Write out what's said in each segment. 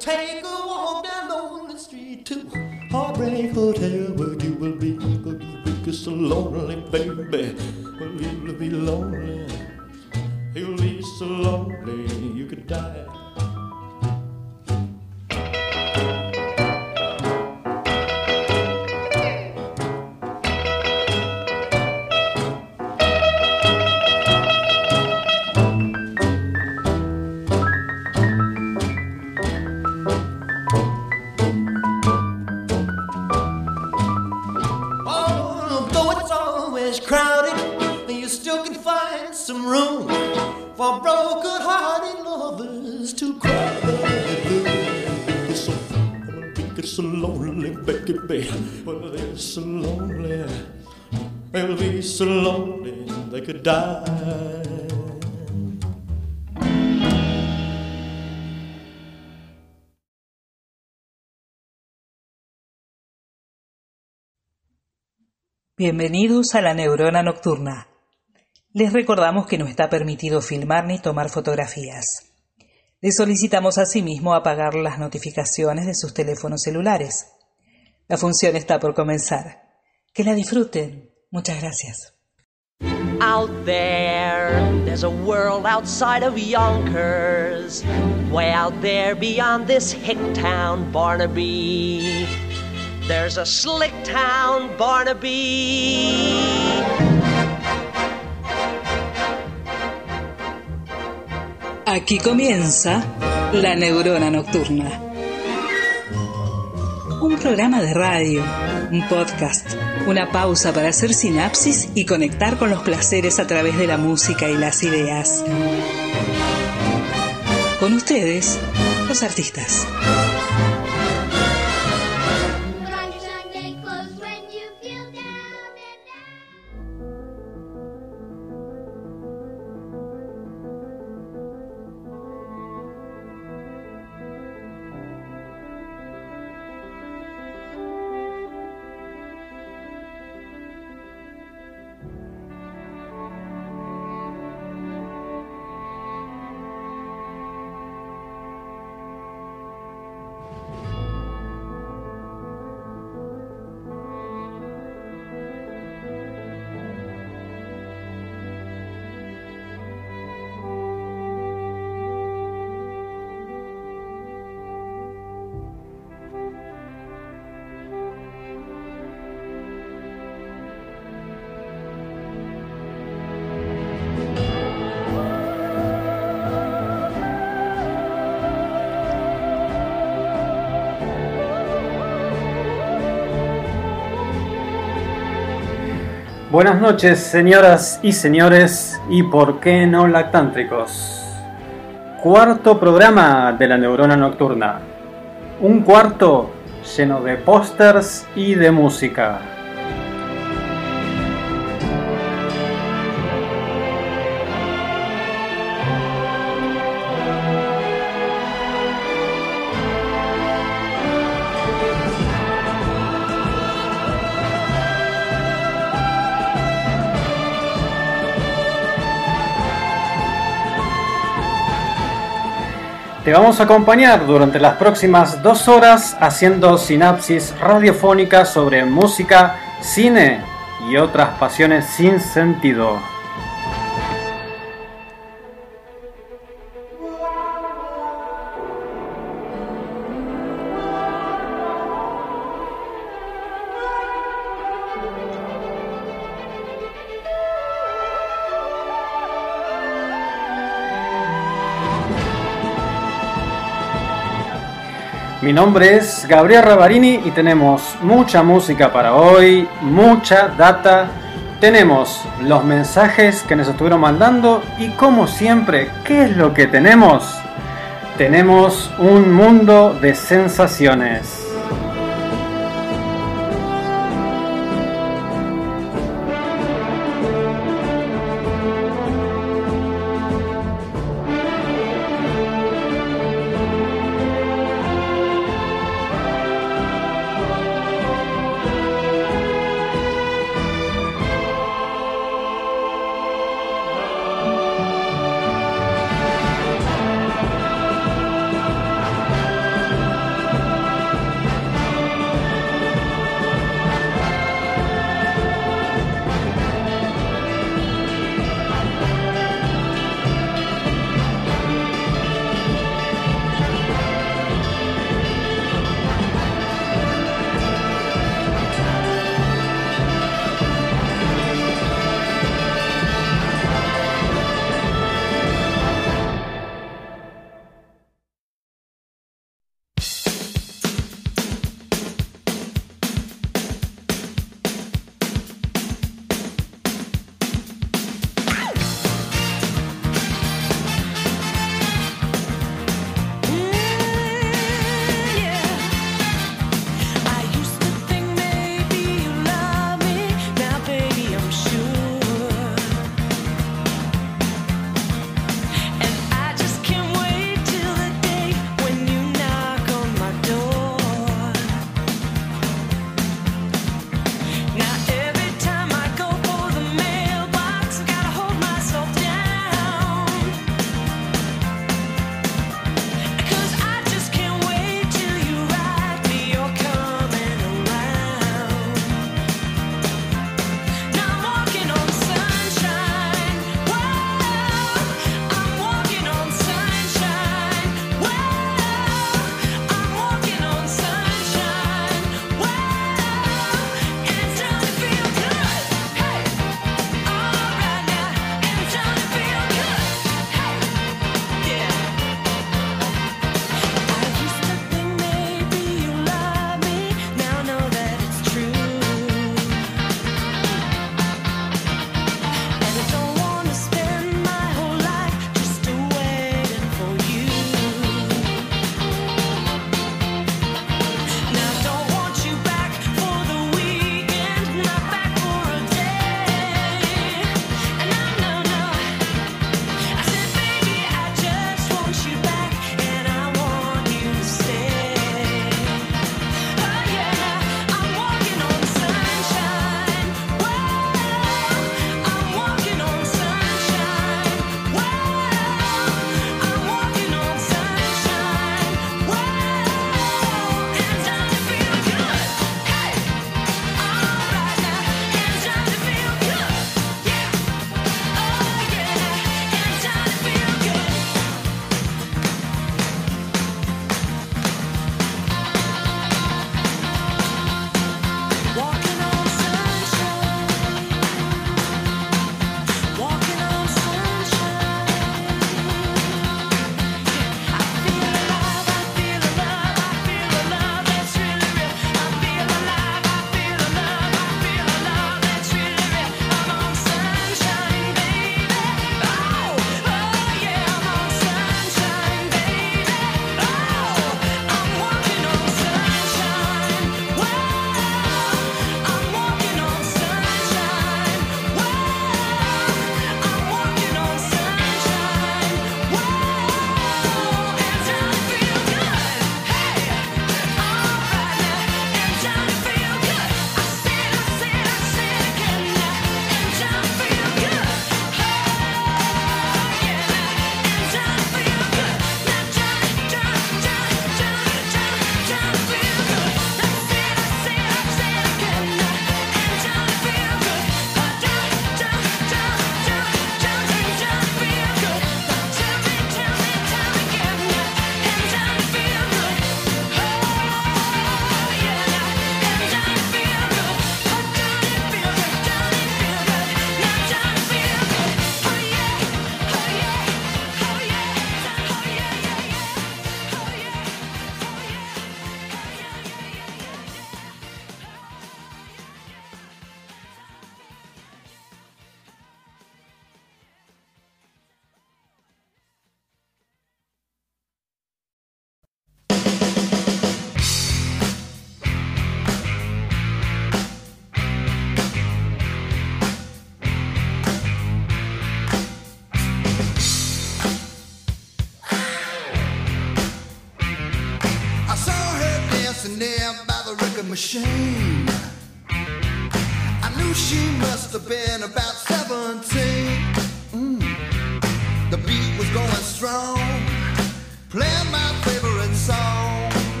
Take a walk down lonely street to Heartbreak Hotel where you will be, you will be so lonely, be so lonely they could die. Bienvenidos a la Neurona Nocturna. Les recordamos que no está permitido filmar ni tomar fotografías. Les solicitamos asimismo apagar las notificaciones de sus teléfonos celulares. La función está por comenzar. Que la disfruten. Muchas gracias. Out there, there's a world outside of Yonkers. Way out there beyond this hick town, Barnaby. There's a slick town, Barnaby. Aquí comienza La Neurona Nocturna. Un programa de radio, un podcast, una pausa para hacer sinapsis y conectar con los placeres a través de la música y las ideas. Con ustedes, los artistas. Buenas noches, señoras y señores, y por qué no lactántricos. Cuarto programa de la neurona nocturna. Un cuarto lleno de pósters y de música. Te vamos a acompañar durante las próximas dos horas haciendo sinapsis radiofónica sobre música, cine y otras pasiones sin sentido. Mi nombre es Gabriel Ravarini y tenemos mucha música para hoy, mucha data. Tenemos los mensajes que nos estuvieron mandando y como siempre, ¿qué es lo que tenemos? Tenemos un mundo de sensaciones.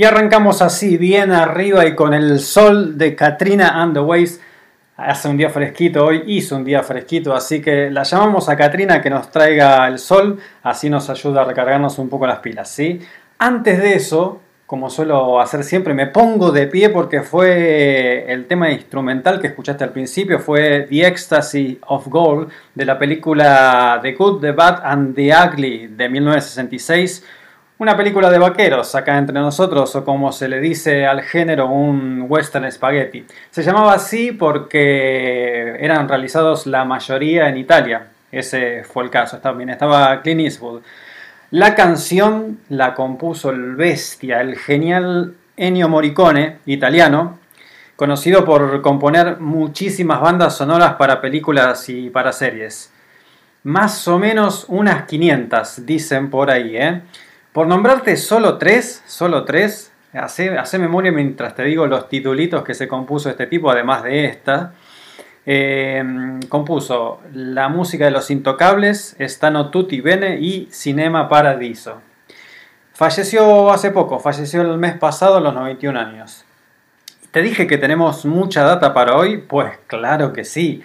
Y arrancamos así, bien arriba y con el sol de Katrina and the Waves. Hace un día fresquito hoy, hizo un día fresquito, así que la llamamos a Katrina que nos traiga el sol, así nos ayuda a recargarnos un poco las pilas, ¿sí? Antes de eso, como suelo hacer siempre, me pongo de pie porque fue el tema instrumental que escuchaste al principio, fue The Ecstasy of Gold de la película The Good, The Bad and The Ugly de 1966. Una película de vaqueros acá entre nosotros, o como se le dice al género, un western spaghetti. Se llamaba así porque eran realizados la mayoría en Italia. Ese fue el caso. También estaba Clint Eastwood. La canción la compuso el bestia, el genial Ennio Morricone, italiano, conocido por componer muchísimas bandas sonoras para películas y para series. Más o menos unas 500, dicen por ahí, ¿eh? Por nombrarte solo tres, solo tres, hace, hace memoria mientras te digo los titulitos que se compuso este tipo, además de esta. Eh, compuso la música de Los Intocables, Stano Tutti Bene y Cinema Paradiso. Falleció hace poco, falleció el mes pasado a los 91 años. ¿Te dije que tenemos mucha data para hoy? Pues claro que sí.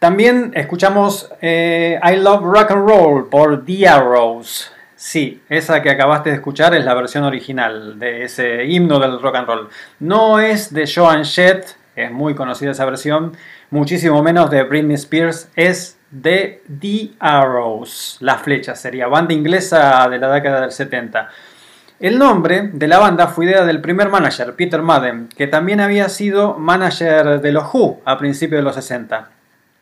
También escuchamos eh, I Love Rock and Roll por The Arrows. Sí, esa que acabaste de escuchar es la versión original de ese himno del rock and roll. No es de Joan Jett, es muy conocida esa versión, muchísimo menos de Britney Spears, es de The Arrows, la flecha sería, banda inglesa de la década del 70. El nombre de la banda fue idea del primer manager, Peter Madden, que también había sido manager de los Who a principios de los 60.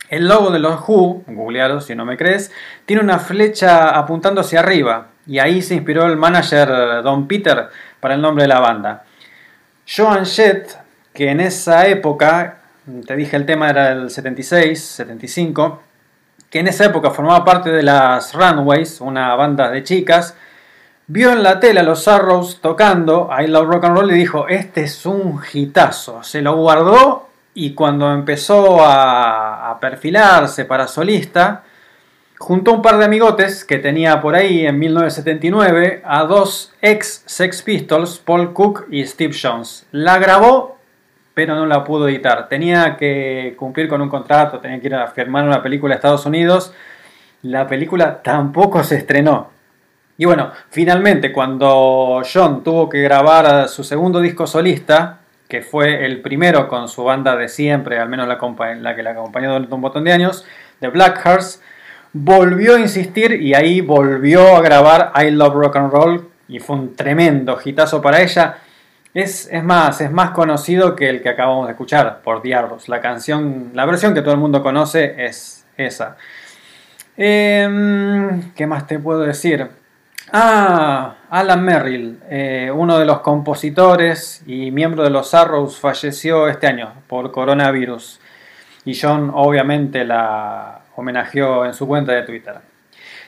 El logo de los Who, googlealo si no me crees, tiene una flecha apuntando hacia arriba y ahí se inspiró el manager Don Peter para el nombre de la banda. Joan Jett, que en esa época, te dije el tema era el 76, 75, que en esa época formaba parte de las Runways, una banda de chicas, vio en la tele a los Arrows tocando I Love Rock and Roll y dijo, este es un hitazo. Se lo guardó y cuando empezó a perfilarse para solista, juntó un par de amigotes que tenía por ahí en 1979 a dos ex Sex Pistols, Paul Cook y Steve Jones. La grabó, pero no la pudo editar. Tenía que cumplir con un contrato, tenía que ir a firmar una película a Estados Unidos. La película tampoco se estrenó. Y bueno, finalmente cuando John tuvo que grabar su segundo disco solista, que fue el primero con su banda de siempre, al menos la, que la acompañó durante un montón de años, de Blackhearts, volvió a insistir y ahí volvió a grabar I Love Rock and Roll y fue un tremendo hitazo para ella. Es, es, más, es más conocido que el que acabamos de escuchar por Diablos. La canción, la versión que todo el mundo conoce es esa. Em, ¿Qué más te puedo decir? Ah, Alan Merrill, eh, uno de los compositores y miembro de los Arrows, falleció este año por coronavirus. Y John obviamente la, homenajeó en su cuenta de Twitter.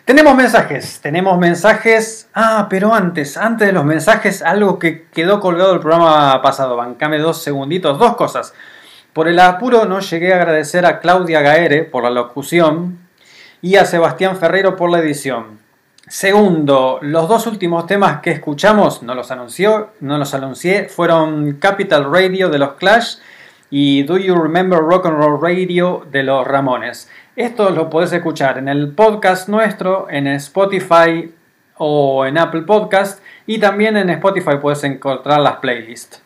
Tenemos mensajes, tenemos mensajes. Ah, pero antes, antes de los mensajes, algo que quedó colgado del programa pasado. Bancame dos segunditos, dos cosas. Por el apuro no llegué a agradecer a Claudia Gaere por la locución y a Sebastián Ferrero por la edición. Segundo, los dos últimos temas que escuchamos, no los anunció, no los anuncié, fueron Capital Radio de los Clash y Do You Remember Rock and Roll Radio de los Ramones. Esto lo podés escuchar en el podcast nuestro, en Spotify o en Apple Podcast y también en Spotify puedes encontrar las playlists.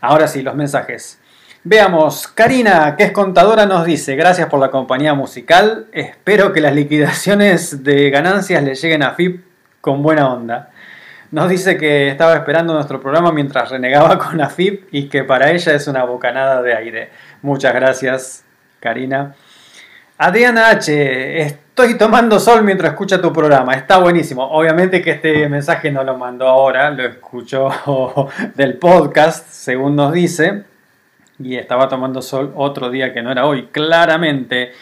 Ahora sí, los mensajes. Veamos, Karina, que es contadora, nos dice, gracias por la compañía musical, espero que las liquidaciones de ganancias le lleguen a FIP con buena onda. Nos dice que estaba esperando nuestro programa mientras renegaba con AFIP y que para ella es una bocanada de aire. Muchas gracias, Karina. Adriana H, estoy tomando sol mientras escucha tu programa, está buenísimo. Obviamente que este mensaje no lo mandó ahora, lo escuchó del podcast, según nos dice, y estaba tomando sol otro día que no era hoy, claramente.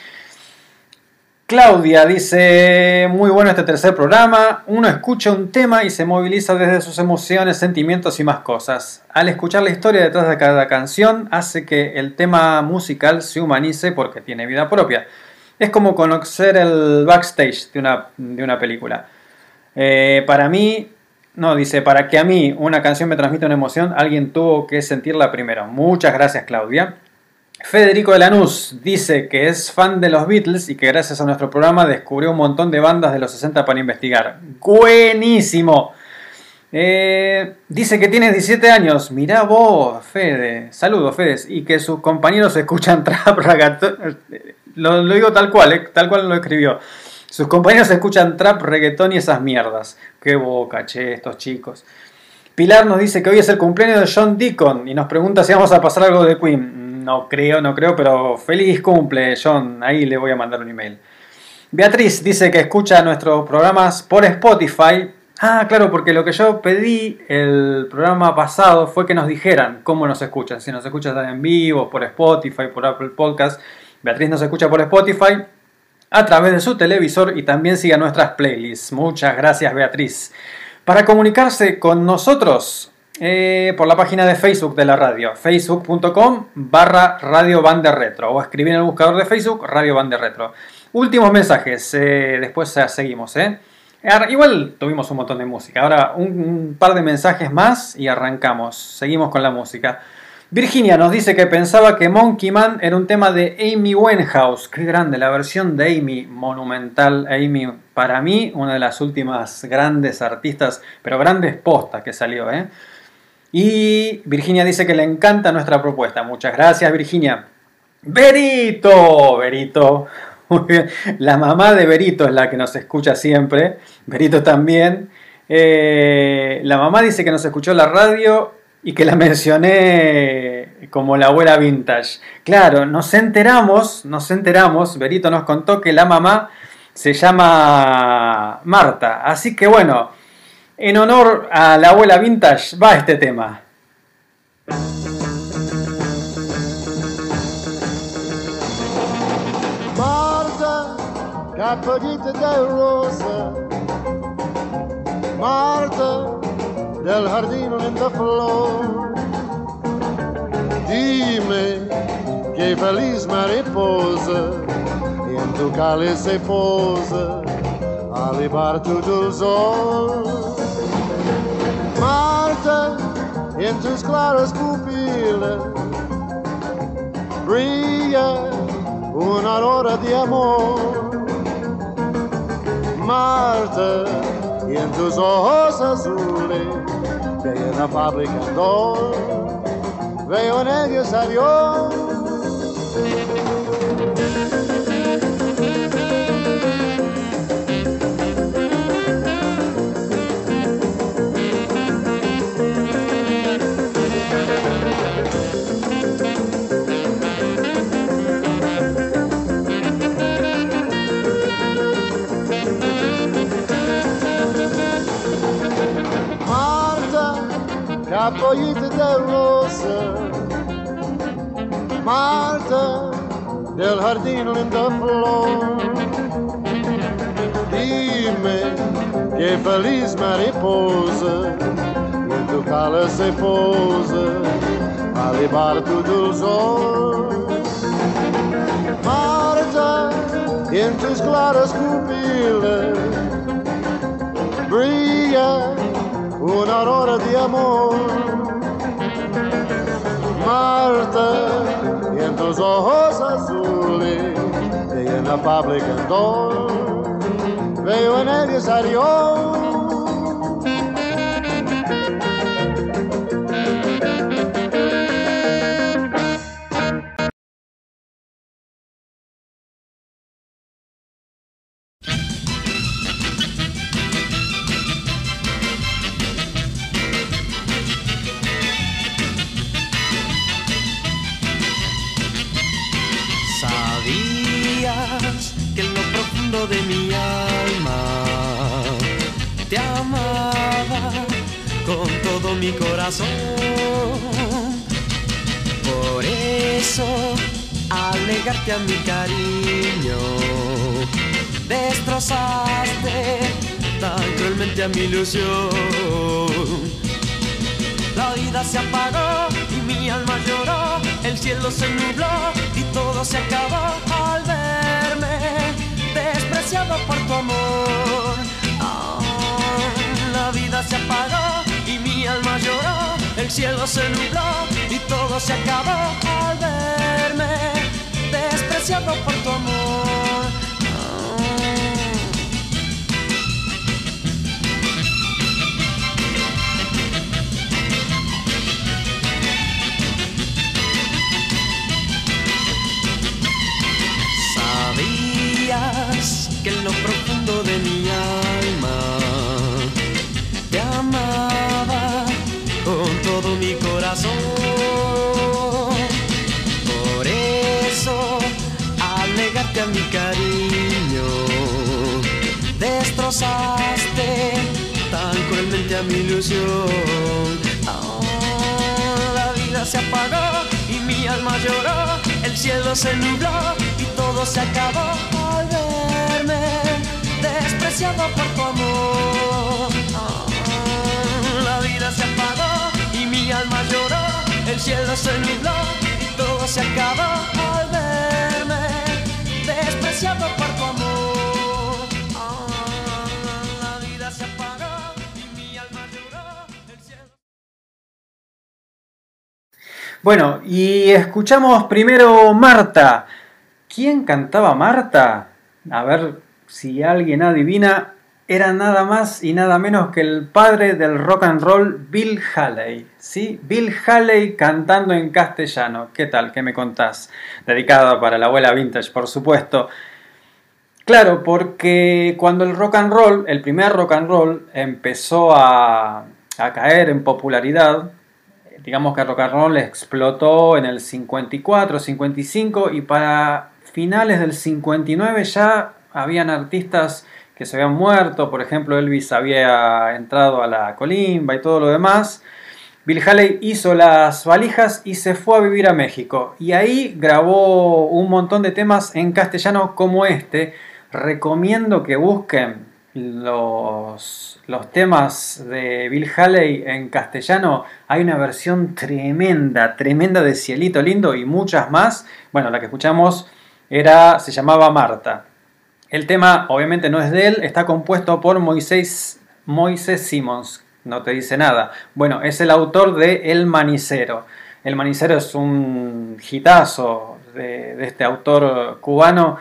Claudia dice, muy bueno este tercer programa, uno escucha un tema y se moviliza desde sus emociones, sentimientos y más cosas. Al escuchar la historia detrás de cada canción hace que el tema musical se humanice porque tiene vida propia. Es como conocer el backstage de una, de una película. Eh, para mí, no, dice, para que a mí una canción me transmita una emoción, alguien tuvo que sentirla primero. Muchas gracias, Claudia. Federico de Lanús dice que es fan de los Beatles y que gracias a nuestro programa descubrió un montón de bandas de los 60 para investigar. ¡Buenísimo! Eh, dice que tiene 17 años. Mirá vos, Fede. Saludos, Fede. Y que sus compañeros escuchan trap. Lo, digo tal cual, eh, tal cual lo escribió. Sus compañeros escuchan trap, reggaetón y esas mierdas. Qué boca, che, estos chicos. Pilar nos dice que hoy es el cumpleaños de John Deacon y nos pregunta si vamos a pasar algo de Queen. No creo, no creo, pero feliz cumple, John. Ahí le voy a mandar un email. Beatriz dice que escucha nuestros programas por Spotify. Ah, claro, porque lo que yo pedí el programa pasado fue que nos dijeran cómo nos escuchan. Si nos escuchan en vivo, por Spotify, por Apple Podcast. Beatriz nos escucha por Spotify a través de su televisor y también sigue nuestras playlists. Muchas gracias Beatriz. Para comunicarse con nosotros eh, por la página de Facebook de la radio, facebook.com barra Radio Retro o escribir en el buscador de Facebook Radio Bande Retro. Últimos mensajes, eh, después seguimos. Eh. Igual tuvimos un montón de música. Ahora un par de mensajes más y arrancamos. Seguimos con la música. Virginia nos dice que pensaba que Monkey Man era un tema de Amy Winehouse. Qué grande, la versión de Amy, monumental. Amy, para mí, una de las últimas grandes artistas, pero grandes postas que salió. ¿eh? Y Virginia dice que le encanta nuestra propuesta. Muchas gracias, Virginia. Berito, Berito. La mamá de Berito es la que nos escucha siempre. Berito también. Eh, la mamá dice que nos escuchó la radio y que la mencioné como la abuela vintage. Claro, nos enteramos, nos enteramos, Berito nos contó que la mamá se llama Marta. Así que bueno, en honor a la abuela vintage va este tema. Marta, de rosa. Marta, del giardino linda flor. Dime che feliz mariposa e em tu cálice pousa a libar tudo os olhos. Marta, em tus claras pupilas brilla una aurora de amor. Marta, y en tus ojos azules veo una fábrica andor, veo en ellos a Dios. Capollita de rosa. Marta, del jardín linda flor. Dime que feliz mariposa en tu cala se posa a libar tu dulzor. Marta, en tus claras pupilas brilla una aurora de amor. Marta, y en tus ojos azules, y en la fábrica andor, veo en ellos a. Bueno, y escuchamos primero Marta. ¿Quién cantaba Marta? A ver si alguien adivina. Era nada más y nada menos que el padre del rock and roll, Bill Haley. ¿Sí? Bill Haley cantando en castellano. ¿Qué tal? ¿Qué me contás? Dedicado para la abuela vintage, por supuesto. Claro, porque cuando el rock and roll, el primer rock and roll, empezó a, a caer en popularidad, digamos que rock and roll explotó en el 54, 55 y para finales del 59 ya habían artistas que se habían muerto, por ejemplo Elvis había entrado a la colimba y todo lo demás. Bill Haley hizo las valijas y se fue a vivir a México. Y ahí grabó un montón de temas en castellano como este. Recomiendo que busquen los, temas de Bill Haley en castellano. Hay una versión tremenda, tremenda de Cielito Lindo y muchas más. Bueno, la que escuchamos era, se llamaba Marta. El tema obviamente no es de él, está compuesto por Moisés, Moisés Simons, no te dice nada. Bueno, es el autor de El Manicero. El Manicero es un hitazo de, de este autor cubano,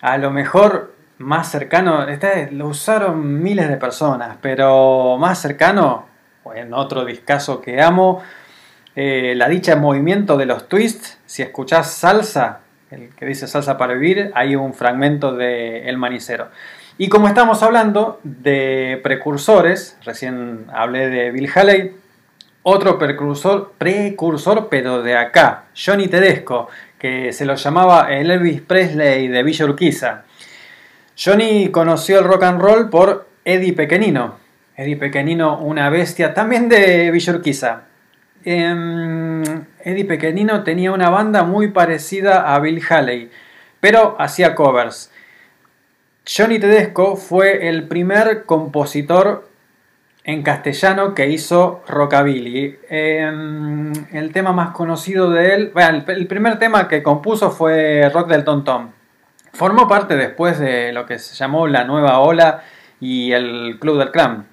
a lo mejor más cercano, lo usaron miles de personas, pero más cercano, en otro discazo que amo, eh, La dicha en movimiento de los twists, si escuchás salsa, el que dice salsa para vivir, hay un fragmento de El Manicero. Y como estamos hablando de precursores, recién hablé de Bill Haley, otro precursor, precursor pero de acá, Johnny Tedesco, que se lo llamaba el Elvis Presley de Villa Urquiza. Johnny conoció el rock and roll por Eddie Pequenino. Eddie Pequenino, una bestia, también de Villa Urquiza. Em, Eddie Pequenino tenía una banda muy parecida a Bill Haley, pero hacía covers. Johnny Tedesco fue el primer compositor en castellano que hizo rockabilly. Em, el tema más conocido de él, bueno, el primer tema que compuso fue Rock del Tom Tom. Formó parte después de lo que se llamó la Nueva Ola y el Club del Clan.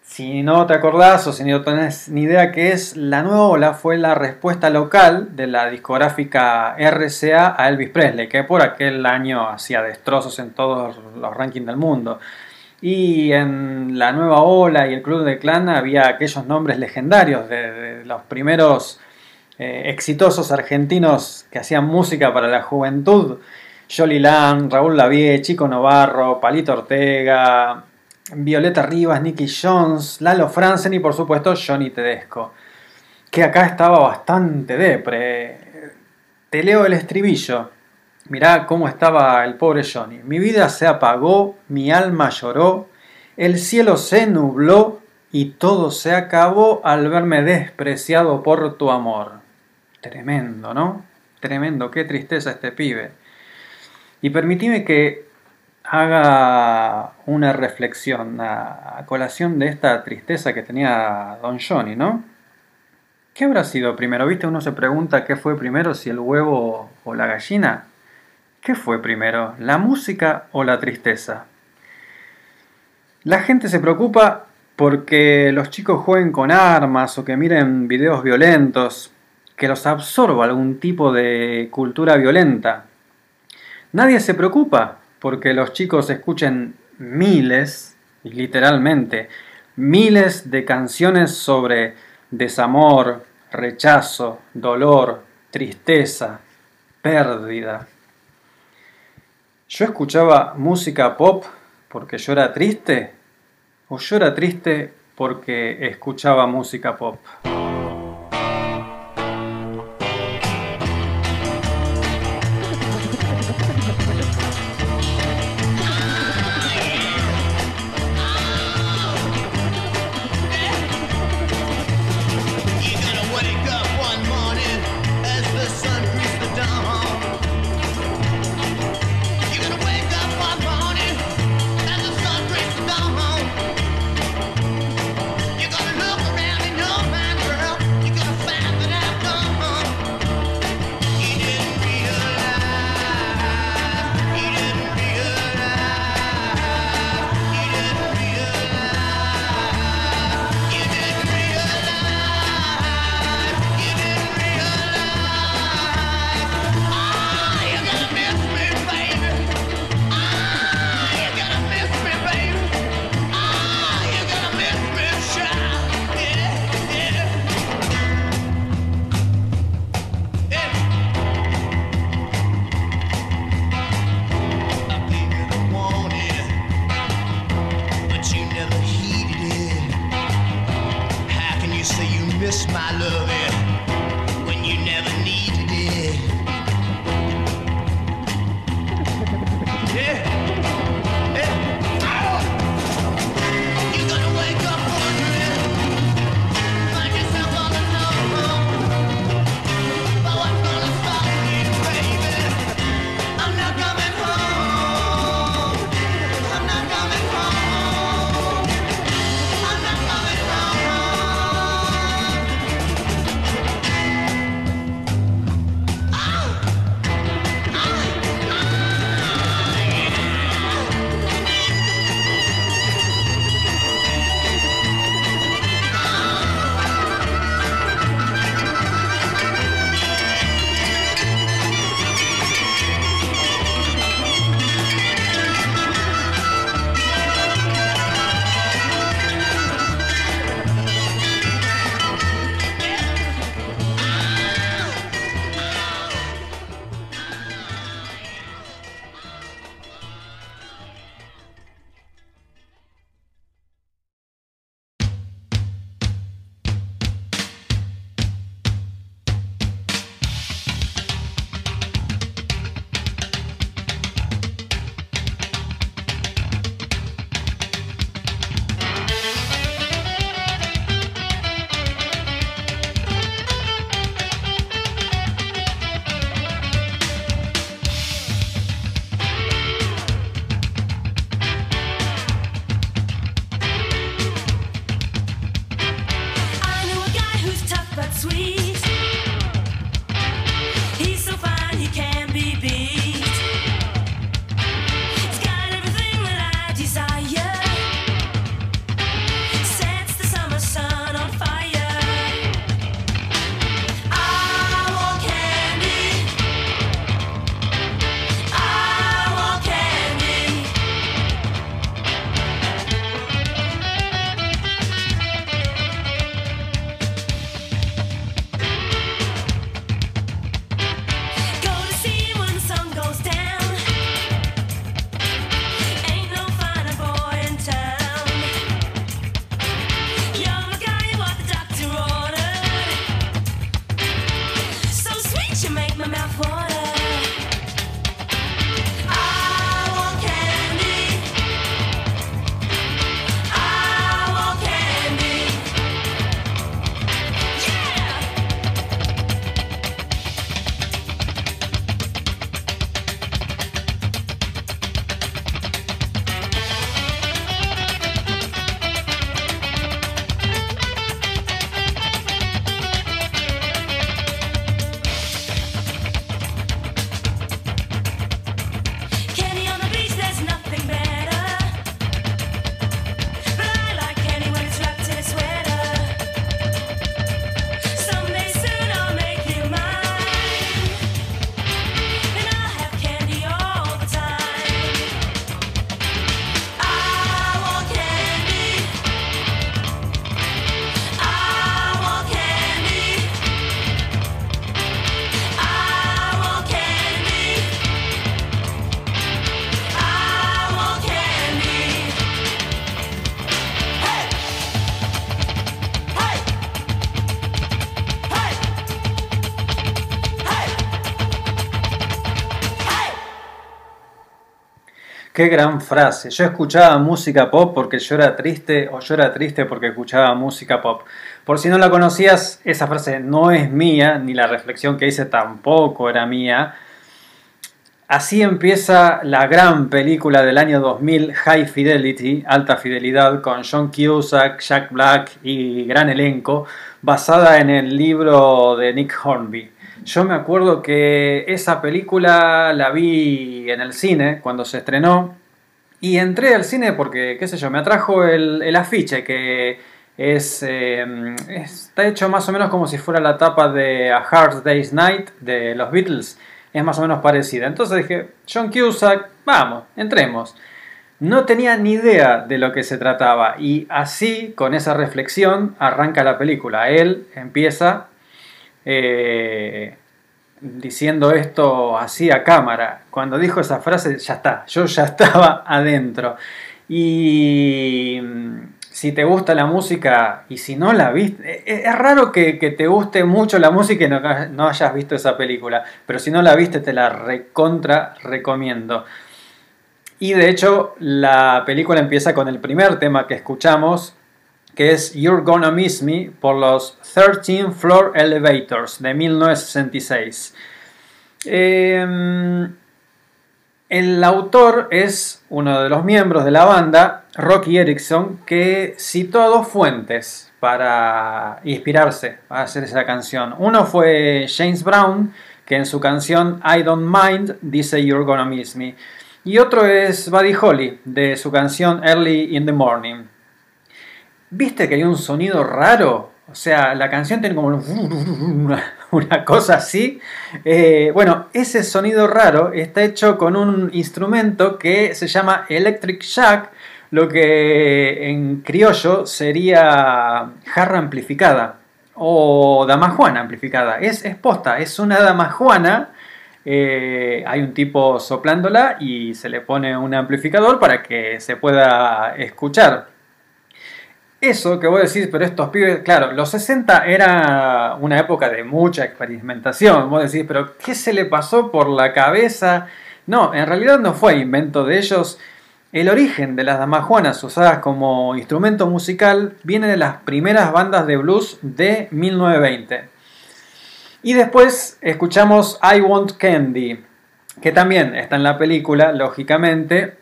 Si no te acordás o si no tenés ni idea qué es, la Nueva Ola fue la respuesta local de la discográfica RCA a Elvis Presley, que por aquel año hacía destrozos en todos los rankings del mundo. Y en la Nueva Ola y el Club del Clan había aquellos nombres legendarios de, de los primeros eh, exitosos argentinos que hacían música para la juventud. Jolly Lang, Raúl Lavie, Chico Novarro, Palito Ortega, Violeta Rivas, Nicky Jones, Lalo Franzen y por supuesto Johnny Tedesco. Que acá estaba bastante depre. Te leo el estribillo. Mirá cómo estaba el pobre Johnny. Mi vida se apagó, mi alma lloró, el cielo se nubló y todo se acabó al verme despreciado por tu amor. Tremendo, ¿no? Tremendo, qué tristeza este pibe. Y permitime que haga una reflexión a, colación de esta tristeza que tenía Don Johnny, ¿no? ¿Qué habrá sido primero? ¿Viste? Uno se pregunta qué fue primero, si el huevo o la gallina. ¿Qué fue primero, la música o la tristeza? La gente se preocupa porque los chicos jueguen con armas o que miren videos violentos, que los absorba algún tipo de cultura violenta. Nadie se preocupa porque los chicos escuchen miles, literalmente, miles de canciones sobre desamor, rechazo, dolor, tristeza, pérdida. ¿Yo escuchaba música pop porque yo era triste? ¿O yo era triste porque escuchaba música pop? Qué gran frase. Yo escuchaba música pop porque yo era triste o yo era triste porque escuchaba música pop. Por si no la conocías, esa frase no es mía, ni la reflexión que hice tampoco era mía. Así empieza la gran película del año 2000, High Fidelity, Alta Fidelidad, con John Cusack, Jack Black y gran elenco, basada en el libro de Nick Hornby. Yo me acuerdo que esa película la vi en el cine cuando se estrenó y entré al cine porque, qué sé yo, me atrajo el, el afiche que es, eh, está hecho más o menos como si fuera la tapa de A Hard Day's Night de los Beatles. Es más o menos parecida. Entonces dije, John Cusack, vamos, entremos. No tenía ni idea de lo que se trataba y así, con esa reflexión, arranca la película. Él empieza eh, diciendo esto así a cámara. Cuando dijo esa frase, ya está, yo ya estaba adentro. Y mm, si te gusta la música y si no la viste, e- es raro que, que te guste mucho la música y no, no hayas visto esa película, pero si no la viste te la recontra recomiendo. Y de hecho la película empieza con el primer tema que escuchamos, que es You're Gonna Miss Me por los 13 Floor Elevators de 1966. Eh, el autor es uno de los miembros de la banda, Rocky Erickson, que citó dos fuentes para inspirarse a hacer esa canción. Uno fue James Brown, que en su canción I Don't Mind dice You're Gonna Miss Me. Y otro es Buddy Holly, de su canción Early in the Morning. ¿Viste que hay un sonido raro? O sea, la canción tiene como una, una cosa así. Eh, bueno, ese sonido raro está hecho con un instrumento que se llama Electric Jack, lo que en criollo sería jarra amplificada o damajuana amplificada. Es, es posta, es una damajuana. eh, hay un tipo soplándola y se le pone un amplificador para que se pueda escuchar. Eso que vos decís, pero estos pibes, claro, los 60 era una época de mucha experimentación. Vos decís, pero ¿qué se le pasó por la cabeza? No, en realidad no fue invento de ellos. El origen de las damajuanas usadas como instrumento musical viene de las primeras bandas de blues de 1920. Y después escuchamos I Want Candy, que también está en la película, lógicamente.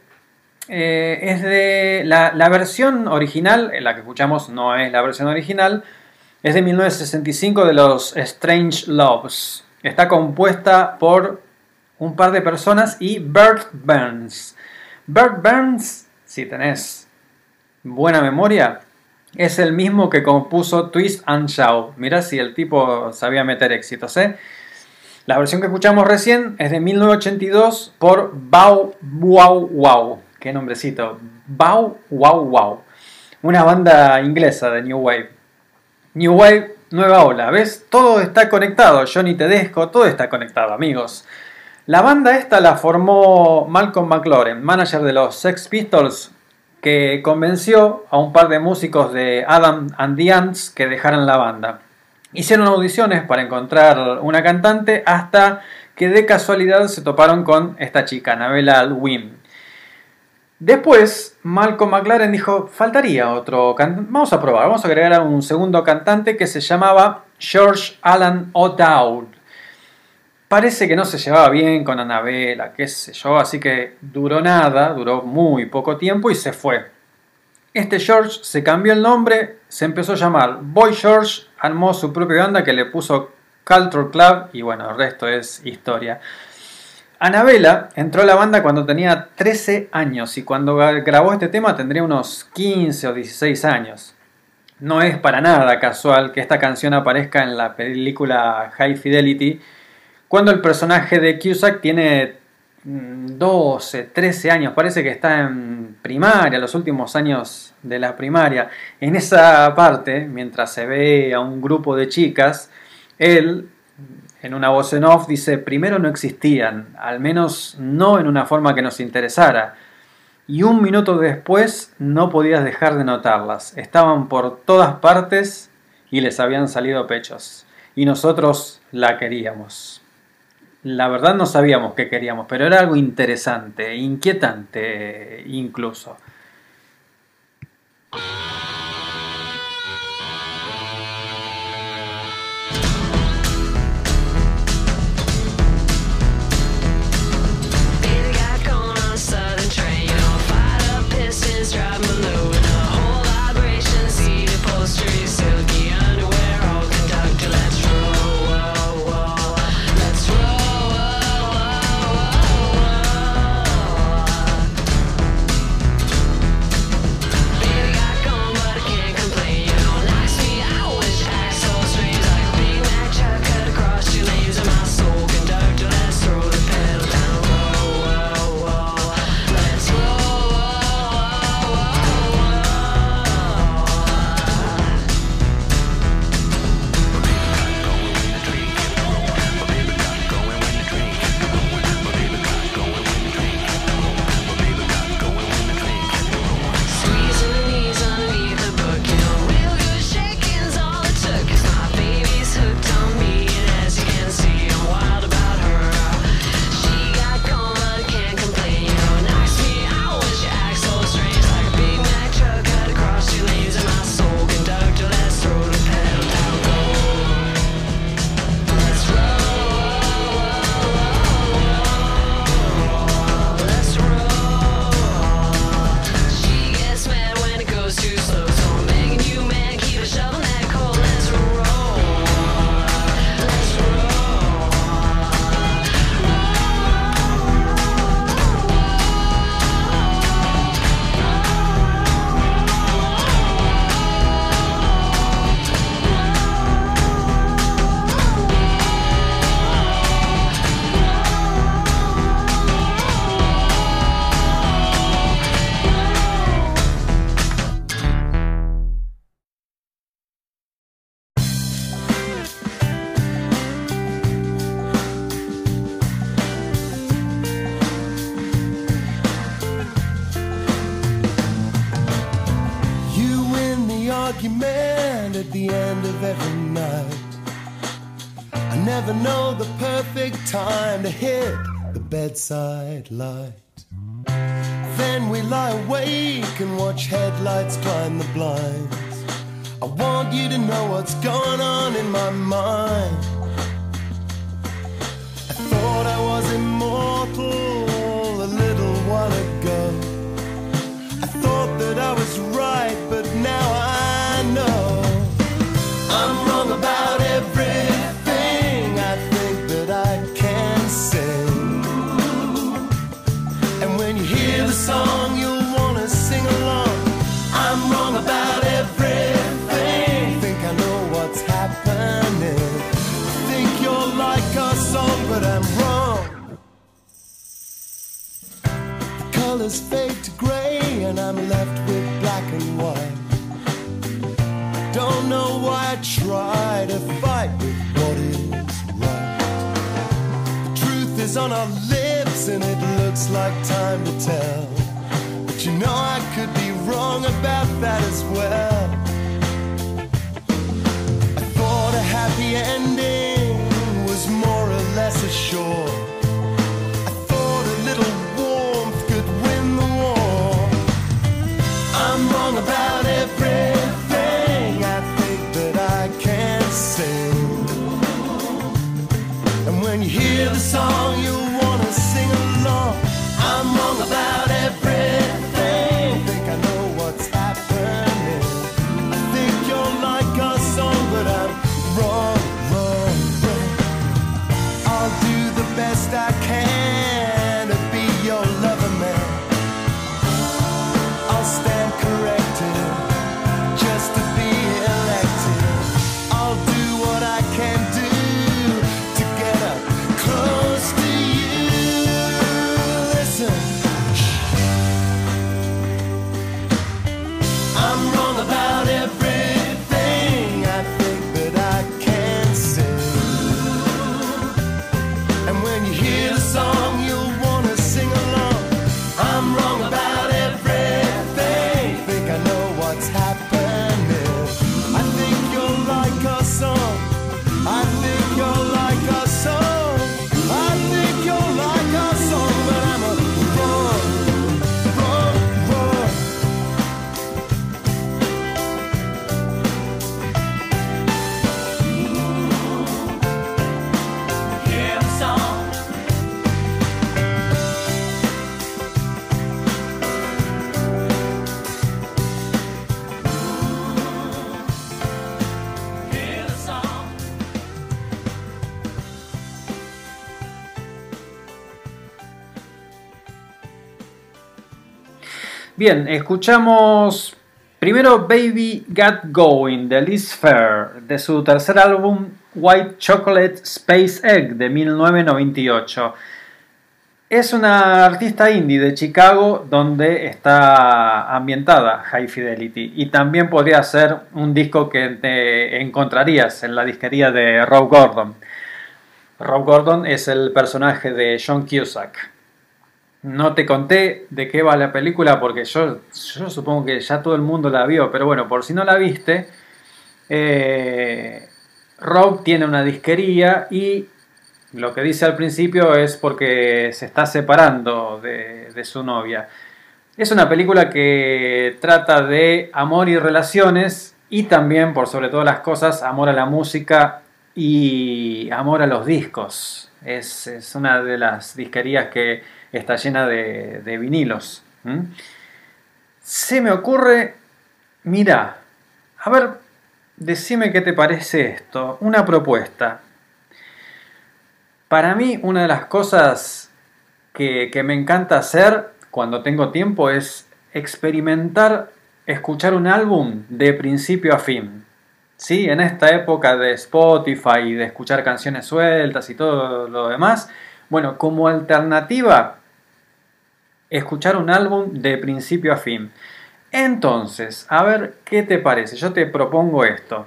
Eh, es de la, versión original, la que escuchamos no es la versión original, Es de 1965 de los Strange Loves. Está compuesta por un par de personas y Bert Burns. Bert Burns, si tenés buena memoria, es el mismo que compuso Twist and Shout. Mirá si el tipo sabía meter éxitos, ¿eh? La versión que escuchamos recién es de 1982 por Bow Wow Wow. Qué nombrecito. Bow Wow Wow. Una banda inglesa de New Wave. New Wave, nueva ola. ¿Ves? Todo está conectado. Johnny Tedesco, todo está conectado, amigos. La banda esta la formó Malcolm McLaren, manager de los Sex Pistols, que convenció a un par de músicos de Adam and the Ants que dejaran la banda. Hicieron audiciones para encontrar una cantante hasta que de casualidad se toparon con esta chica, Anabella Wim. Después, Malcolm McLaren dijo, faltaría otro cantante, vamos a probar, vamos a agregar a un segundo cantante que se llamaba George Alan O'Dowd. Parece que no se llevaba bien con Anabela, qué sé yo, así que duró nada, duró muy poco tiempo y se fue. Este George se cambió el nombre, se empezó a llamar Boy George, armó su propia banda que le puso Culture Club y bueno, el resto es historia. Anabela entró a la banda cuando tenía 13 años y cuando grabó este tema tendría unos 15 o 16 años. No es para nada casual que esta canción aparezca en la película High Fidelity cuando el personaje de Cusack tiene mm, 12, 13 años, parece que está en primaria, los últimos años de la primaria. En esa parte, mientras se ve a un grupo de chicas, él, en una voz en off, dice, primero no existían, al menos no en una forma que nos interesara. Y un minuto después no podías dejar de notarlas. Estaban por todas partes y les habían salido pechos. Y nosotros la queríamos. La verdad no sabíamos qué queríamos, pero era algo interesante, inquietante incluso. Then we lie awake and watch headlights climb the blinds. I want you to know what's going on in my mind. Colors fade to gray, and I'm left with black and white. Don't know why I try to fight with what is right. The truth is on our lips, and it looks like time to tell. But you know I could be wrong about that as well. I thought a happy ending was more or less assured. I'm wrong about Bien, escuchamos primero Baby Got Going de Liz Fair, de su tercer álbum White Chocolate Space Egg de 1998. Es una artista indie de Chicago donde está ambientada High Fidelity y también podría ser un disco que te encontrarías en la disquería de Rob Gordon. Rob Gordon es el personaje de John Cusack. No te conté de qué va la película porque yo, supongo que ya todo el mundo la vio, pero bueno, por si no la viste, eh, Rob tiene una disquería y lo que dice al principio es porque se está separando de, de su novia. Es una película que trata de amor y relaciones y también, por sobre todas las cosas, amor a la música y amor a los discos. Es, es una de las disquerías que está llena de, de vinilos. Se me ocurre, mira, a ver, decime qué te parece esto. Una propuesta. Para mí, una de las cosas que, que me encanta hacer cuando tengo tiempo es experimentar, escuchar un álbum de principio a fin. ¿Sí? En esta época de Spotify de escuchar canciones sueltas y todo lo demás, bueno, como alternativa, escuchar un álbum de principio a fin. Entonces, a ver qué te parece. Yo te propongo esto.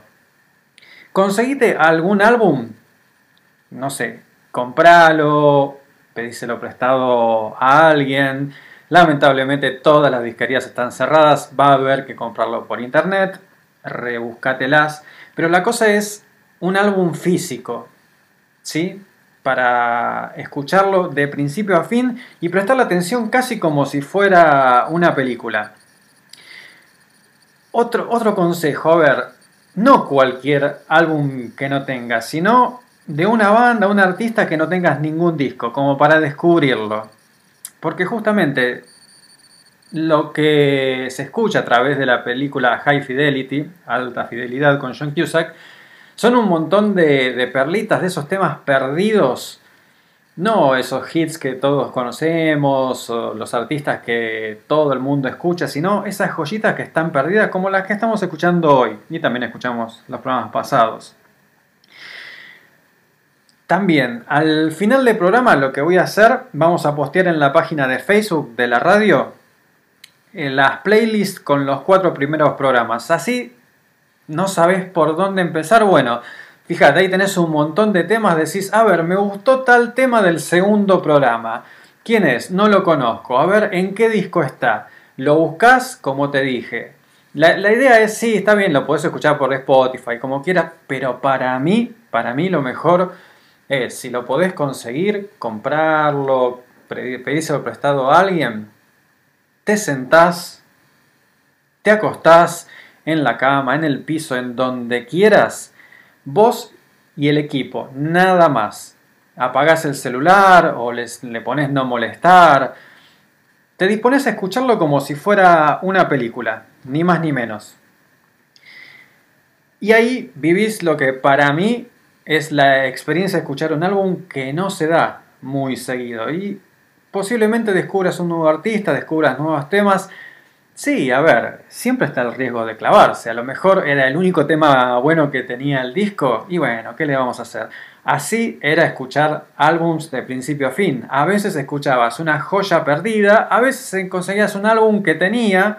Conseguite algún álbum, no sé, compralo, pedíselo prestado a alguien. Lamentablemente todas las disquerías están cerradas, va a haber que comprarlo por internet, rebúscatelas. Pero la cosa es un álbum físico, ¿sí? Para escucharlo de principio a fin y prestarle atención casi como si fuera una película. Otro, otro consejo, a ver, no cualquier álbum que no tengas, sino de una banda, un artista que no tengas ningún disco, como para descubrirlo. Porque justamente lo que se escucha a través de la película High Fidelity, Alta Fidelidad con John Cusack, son un montón de, de perlitas de esos temas perdidos. No esos hits que todos conocemos, o los artistas que todo el mundo escucha, sino esas joyitas que están perdidas como las que estamos escuchando hoy y también escuchamos los programas pasados. También, al final del programa lo que voy a hacer, vamos a postear en la página de Facebook de la radio eh, las playlists con los cuatro primeros programas. Así no sabes por dónde empezar. Bueno, fíjate, ahí tenés un montón de temas. Decís, a ver, me gustó tal tema del segundo programa. ¿Quién es? No lo conozco. A ver, ¿en qué disco está? Lo buscas como te dije. La, la idea es, sí, está bien, lo podés escuchar por Spotify, como quieras, pero para mí, para mí lo mejor es, si lo podés conseguir, comprarlo, pedírselo prestado a alguien, te sentás, te acostás en la cama, en el piso, en donde quieras, vos y el equipo, nada más. Apagás el celular o les- le pones no molestar. Te dispones a escucharlo como si fuera una película, ni más ni menos. Y ahí vivís lo que para mí es la experiencia de escuchar un álbum que no se da muy seguido. Y posiblemente descubras un nuevo artista, descubras nuevos temas. Sí, a ver, siempre está el riesgo de clavarse. A lo mejor era el único tema bueno que tenía el disco. Y bueno, ¿qué le vamos a hacer? Así era escuchar álbums de principio a fin. A veces escuchabas una joya perdida, a veces conseguías un álbum que tenía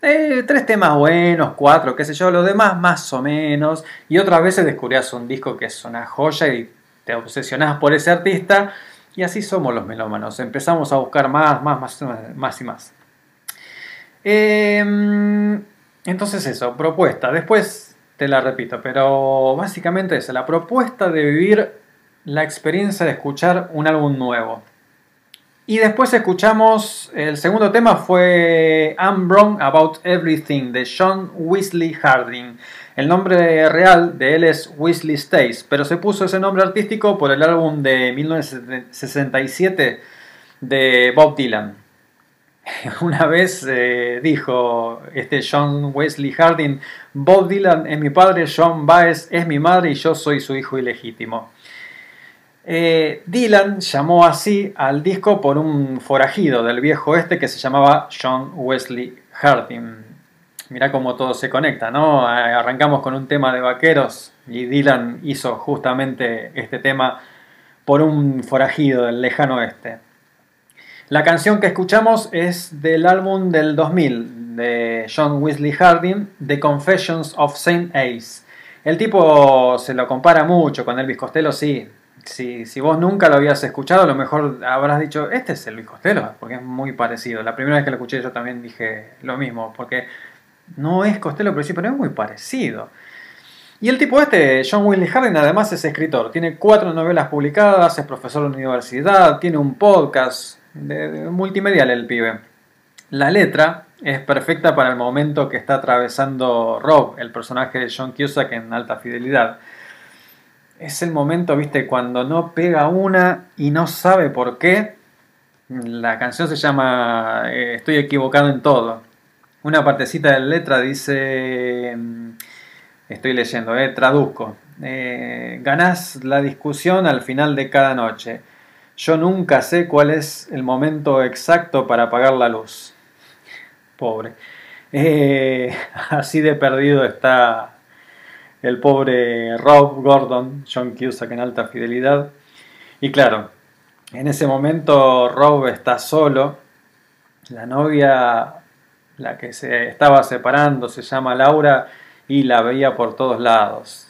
eh, tres temas buenos, cuatro, qué sé yo, los demás más o menos. Y otras veces descubrías un disco que es una joya y te obsesionás por ese artista. Y así somos los melómanos. Empezamos a buscar más, más, más, más y más. Eh, entonces eso, propuesta. Después te la repito, pero básicamente es la propuesta de vivir la experiencia de escuchar un álbum nuevo. Y después escuchamos, el segundo tema fue I'm Wrong About Everything de John Weasley Harding. El nombre real de él es Weasley Stace, pero se puso ese nombre artístico por el álbum de 1967 de Bob Dylan. Una vez eh, dijo este John Wesley Harding, Bob Dylan es mi padre, John Baez es mi madre y yo soy su hijo ilegítimo. Eh, Dylan llamó así al disco por un forajido del viejo este que se llamaba John Wesley Harding. Mirá cómo todo se conecta, ¿no? Arrancamos con un tema de vaqueros y Dylan hizo justamente este tema por un forajido del lejano oeste. La canción que escuchamos es del álbum del 2000 de John Wesley Harding, The Confessions of Saint Ace. El tipo se lo compara mucho con Elvis Costello, sí. Si, vos nunca lo habías escuchado, a lo mejor habrás dicho, este es Elvis Costello, porque es muy parecido. La primera vez que lo escuché yo también dije lo mismo, porque no es Costello, pero sí, pero es muy parecido. Y el tipo este, John Wesley Harding, además es escritor. Tiene cuatro novelas publicadas, es profesor de universidad, tiene un podcast de, multimedial el pibe. La letra es perfecta para el momento que está atravesando Rob, el personaje de John Cusack en alta fidelidad. Es el momento, viste, cuando no pega una y no sabe por qué. La canción se llama eh, Estoy equivocado en todo. Una partecita de la letra dice, mm, estoy leyendo, eh, traduzco. Eh, ganás la discusión al final de cada noche. Yo nunca sé cuál es el momento exacto para apagar la luz. Pobre. Eh, así de perdido está el pobre Rob Gordon, John Cusack en alta fidelidad. Y claro, en ese momento Rob está solo. La novia, la que se estaba separando, se llama Laura y la veía por todos lados.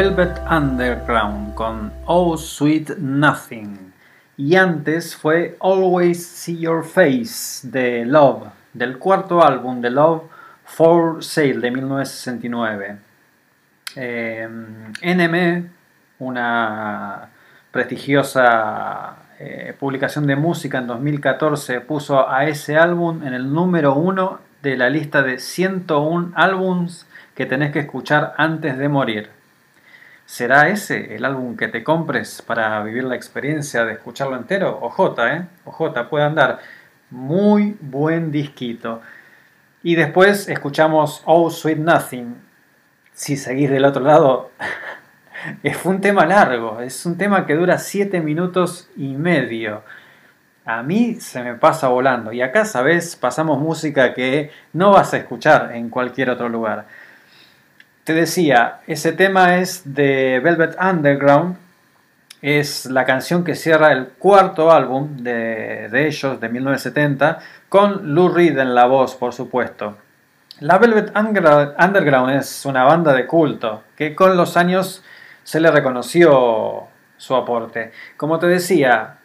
Velvet Underground con Oh Sweet Nothing. Y antes fue Always See Your Face de Love, del cuarto álbum de Love, For Sale de 1969. Eh, NM, una prestigiosa eh, publicación de música en 2014, puso a ese álbum en el número uno de la lista de 101 álbums que tenés que escuchar antes de morir. ¿Será ese el álbum que te compres para vivir la experiencia de escucharlo entero? OJ, ¿eh? OJ, puede andar. Muy buen disquito. Y después escuchamos Oh Sweet Nothing. Si seguís del otro lado, fue un tema largo. Es un tema que dura 7 minutos y medio. A mí se me pasa volando. Y acá, sabes, pasamos música que no vas a escuchar en cualquier otro lugar. Te decía, ese tema es de Velvet Underground. Es la canción que cierra el cuarto álbum de, de ellos, de 1970, con Lou Reed en la voz, por supuesto. La Velvet Underground es una banda de culto que con los años se le reconoció su aporte. Como te decía,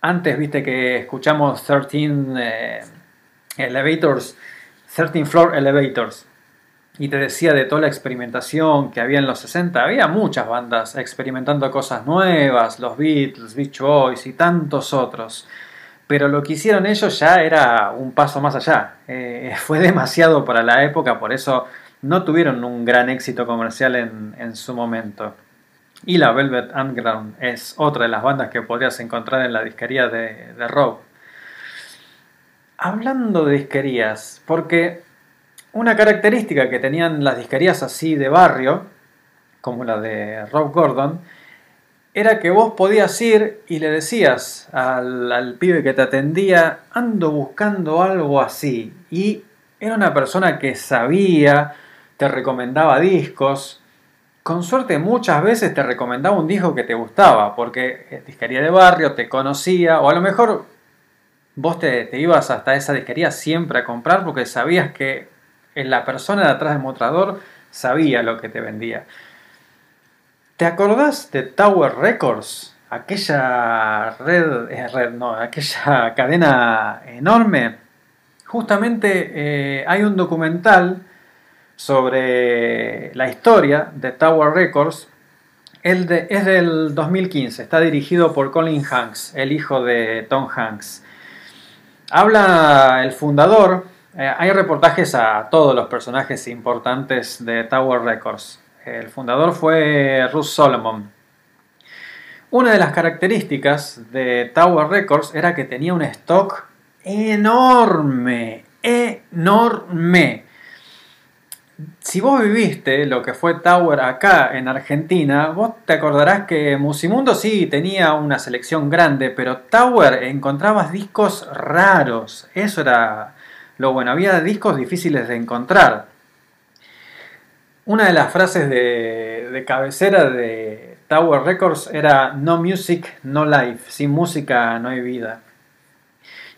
antes viste que escuchamos 13 eh, Elevators, 13 Floor Elevators y te decía de toda la experimentación que había en los 60, había muchas bandas experimentando cosas nuevas, los Beatles, Beach Boys y tantos otros. Pero lo que hicieron ellos ya era un paso más allá. Eh, fue demasiado para la época, por eso no tuvieron un gran éxito comercial en, en su momento. Y la Velvet Underground es otra de las bandas que podrías encontrar en la disquería de, de Rob. Hablando de disquerías, porque una característica que tenían las disquerías así de barrio, como la de Rob Gordon, era que vos podías ir y le decías al, al pibe que te atendía, ando buscando algo así. Y era una persona que sabía, te recomendaba discos. Con suerte muchas veces te recomendaba un disco que te gustaba, porque eh, disquería de barrio te conocía, o a lo mejor vos te, te ibas hasta esa disquería siempre a comprar porque sabías que la persona de atrás del mostrador sabía lo que te vendía. ¿Te acordás de Tower Records? Aquella red, eh, red no, aquella cadena enorme. Justamente eh, hay un documental sobre la historia de Tower Records. El de- es del 2015, está dirigido por Colin Hanks, el hijo de Tom Hanks. Habla el fundador, eh, hay reportajes a todos los personajes importantes de Tower Records. El fundador fue Russ Solomon. Una de las características de Tower Records era que tenía un stock enorme, enorme. Si vos viviste lo que fue Tower acá en Argentina, vos te acordarás que Musimundo sí tenía una selección grande, pero Tower encontrabas discos raros. Eso era lo bueno, había discos difíciles de encontrar. Una de las frases de, cabecera de Tower Records era No music, no life. Sin música no hay vida.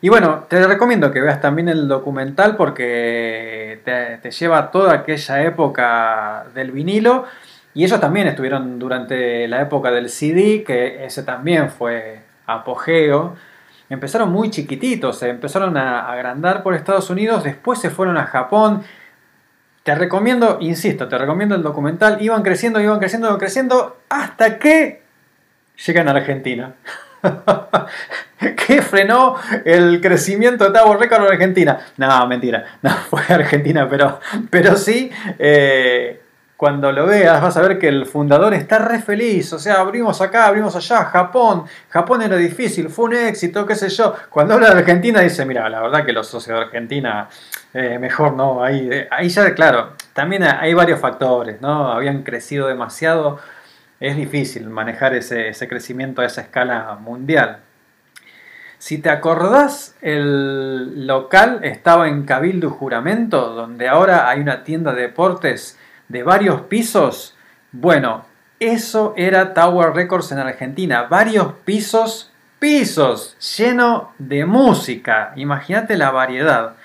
Y bueno, te recomiendo que veas también el documental porque te, te lleva toda aquella época del vinilo. Y ellos también estuvieron durante la época del CD, que ese también fue apogeo. Empezaron muy chiquititos, se empezaron a agrandar por Estados Unidos, después se fueron a Japón. Te recomiendo, insisto, te recomiendo el documental. Iban creciendo, iban creciendo, iban creciendo, hasta que llegan a Argentina. ¿Qué frenó el crecimiento de Tower Records en Argentina? No, mentira, no fue Argentina, pero, pero sí, eh, cuando lo veas vas a ver que el fundador está re feliz, o sea, abrimos acá, abrimos allá, Japón, Japón era difícil, fue un éxito, qué sé yo. Cuando habla de Argentina dice, mira, la verdad que los socios de Argentina, eh, mejor no, ahí, eh, ahí ya, claro, también hay varios factores, ¿no? Habían crecido demasiado es difícil manejar ese, ese, crecimiento a esa escala mundial. Si te acordás, el local estaba en Cabildo Juramento, donde ahora hay una tienda de deportes de varios pisos. Bueno, eso era Tower Records en Argentina, varios pisos, pisos, lleno de música. Imagínate la variedad.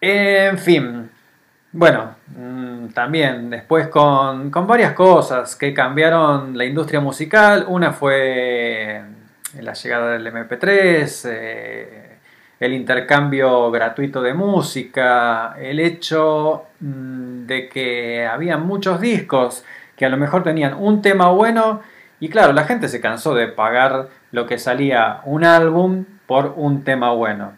En fin, Bueno, mm, también después con, con varias cosas que cambiaron la industria musical. Una fue la llegada del MP3, eh, el intercambio gratuito de música, el hecho mm, de que había muchos discos que a lo mejor tenían un tema bueno y claro, la gente se cansó de pagar lo que salía un álbum por un tema bueno.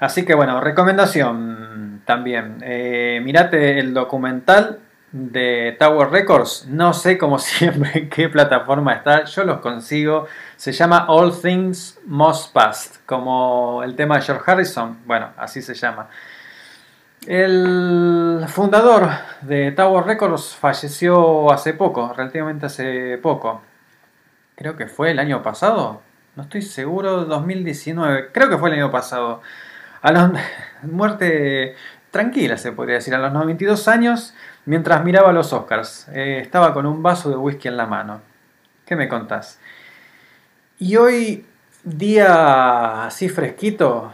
Así que bueno, recomendación también. Eh, mirate el documental de Tower Records. No sé como siempre qué plataforma está. Yo los consigo. Se llama All Things Must Past. Como el tema de George Harrison. Bueno, así se llama. El fundador de Tower Records falleció hace poco, relativamente hace poco. Creo que fue el año pasado. No estoy seguro, 2019. Creo que fue el año pasado. A la muerte tranquila, se podría decir, a los 92 años, mientras miraba los Oscars. Eh, estaba con un vaso de whisky en la mano. ¿Qué me contás? Y hoy, día así fresquito,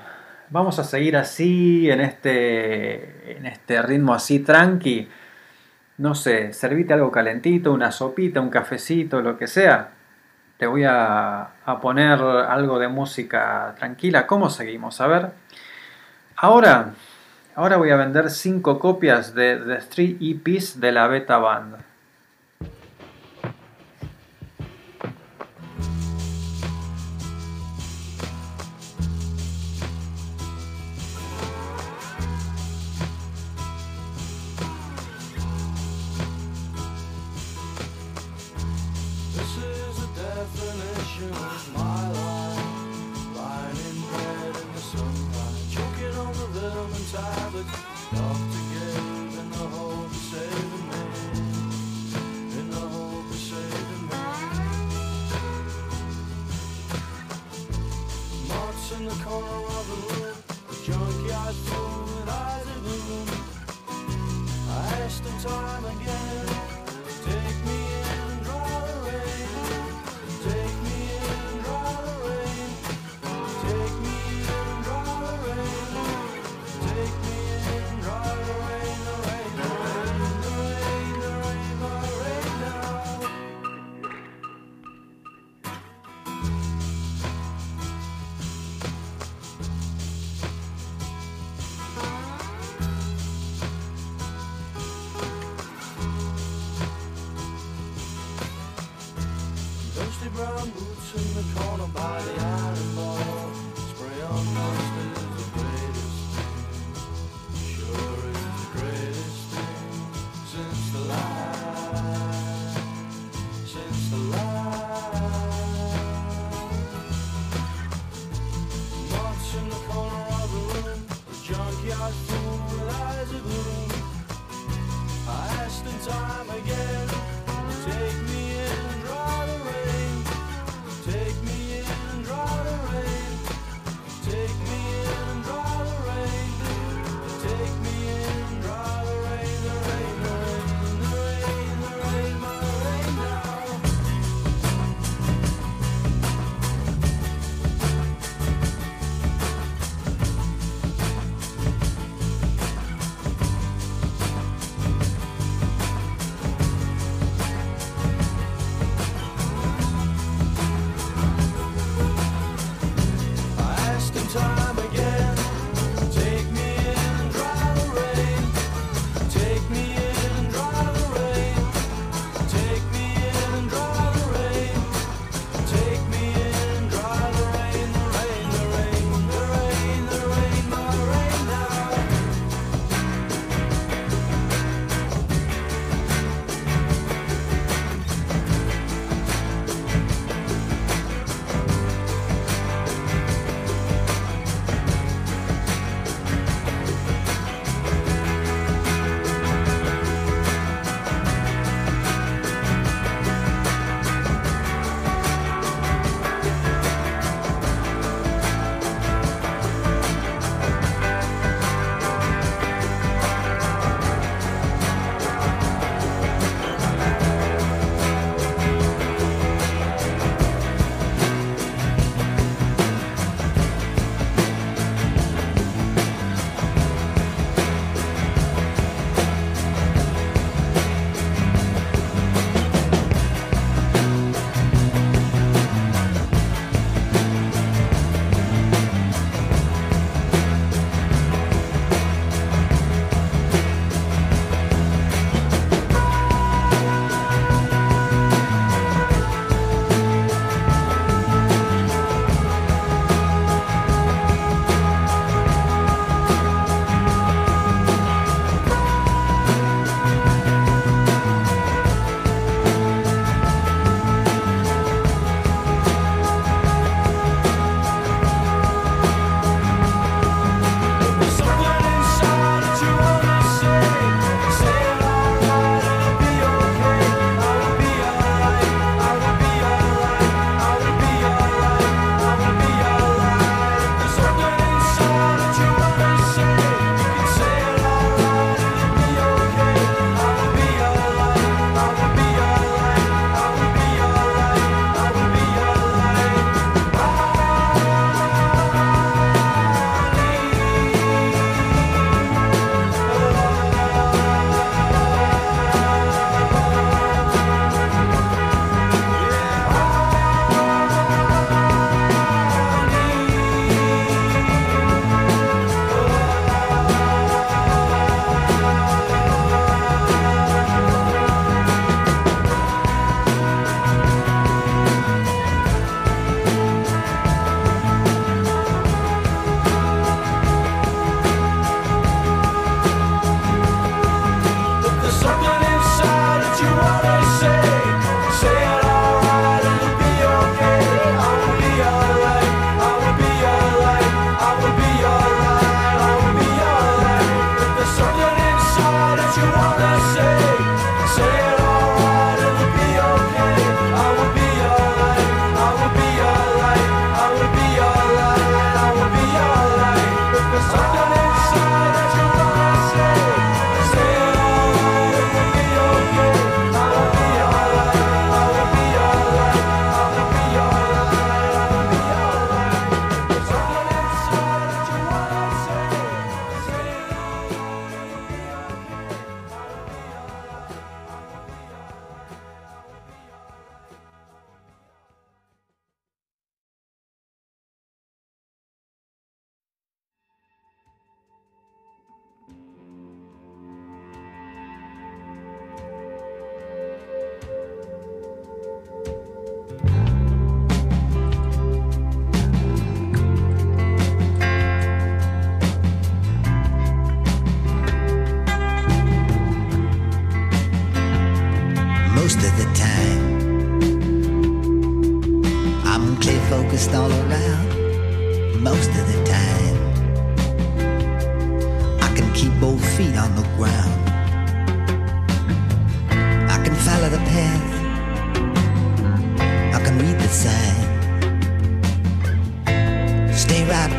vamos a seguir así, en este, en este ritmo así tranqui. No sé, servite algo calentito, una sopita, un cafecito, lo que sea. Te voy a, a poner algo de música tranquila. ¿Cómo seguimos? A ver. Ahora, ahora voy a vender 5 copias de The Three EPs de la Beta Band.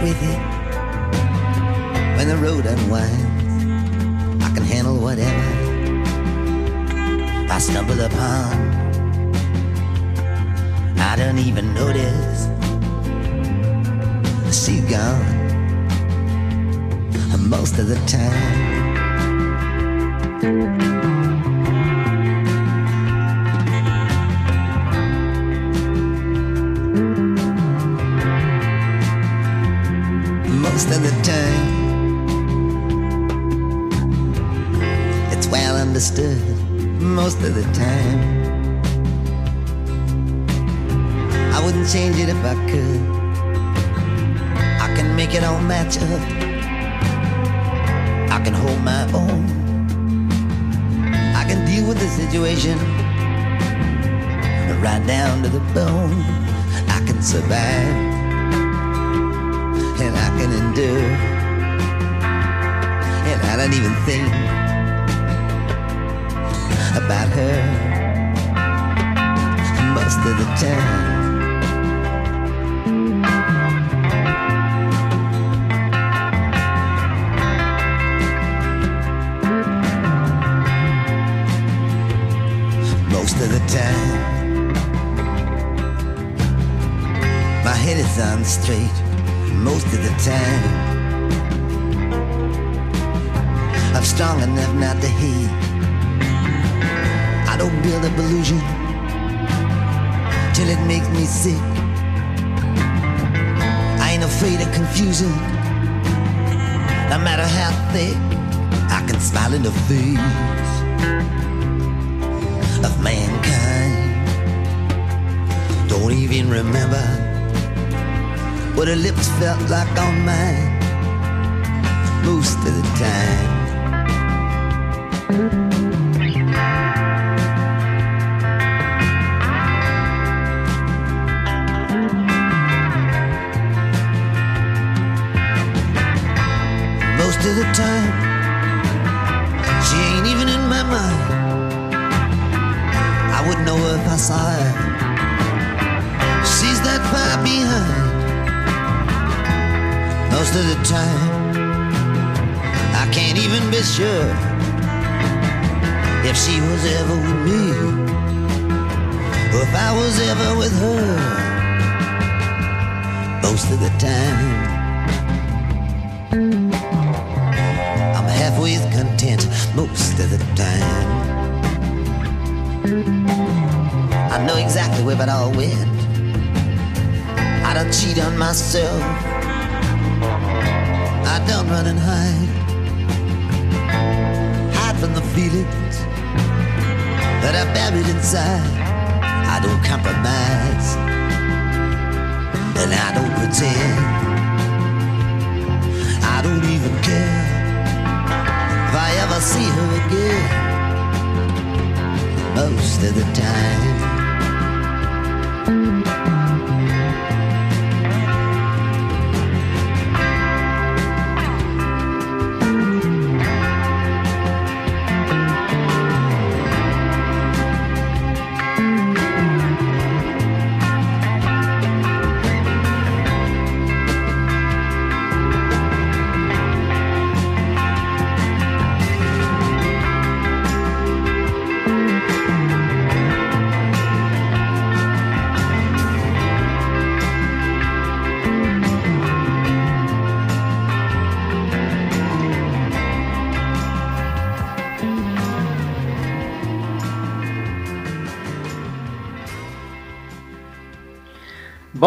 With it when the road unwinds. I can handle whatever I stumble upon. I don't even notice she's gone most of the time. Understood. Most of the time, I wouldn't change it if I could. I can make it all match up. I can hold my own. I can deal with the situation right down to the bone. I can survive and I can endure. And I don't even think about her most of the time. most of the time. My head is on straight most of the time. I'm strong enough not to hate. I don't build up illusion till it makes me sick. I ain't afraid of confusion, no matter how thick. I can smile in the face of mankind. Don't even remember what her lips felt like on mine most of the time.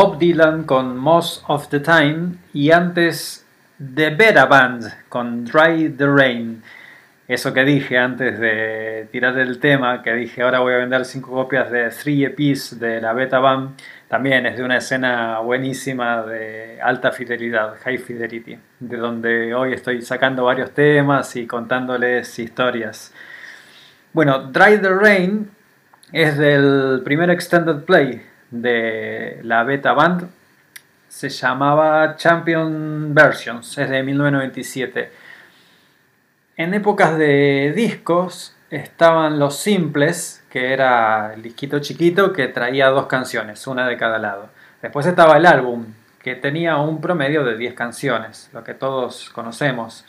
Bob Dylan con Most of the Time y antes The Beta Band con Dry the Rain. Eso que dije antes de tirar el tema, que dije ahora voy a vender 5 copias de 3 EPs de la Beta Band, también es de una escena buenísima de alta fidelidad, high fidelity, de donde hoy estoy sacando varios temas y contándoles historias. Bueno, Dry the Rain Es del primer extended play de la Beta Band. Se llamaba Champion Versions, es de 1997. En épocas de discos estaban los simples, que era el disquito chiquito que traía dos canciones, una de cada lado. Después estaba el álbum, que tenía un promedio de 10 canciones, lo que todos conocemos.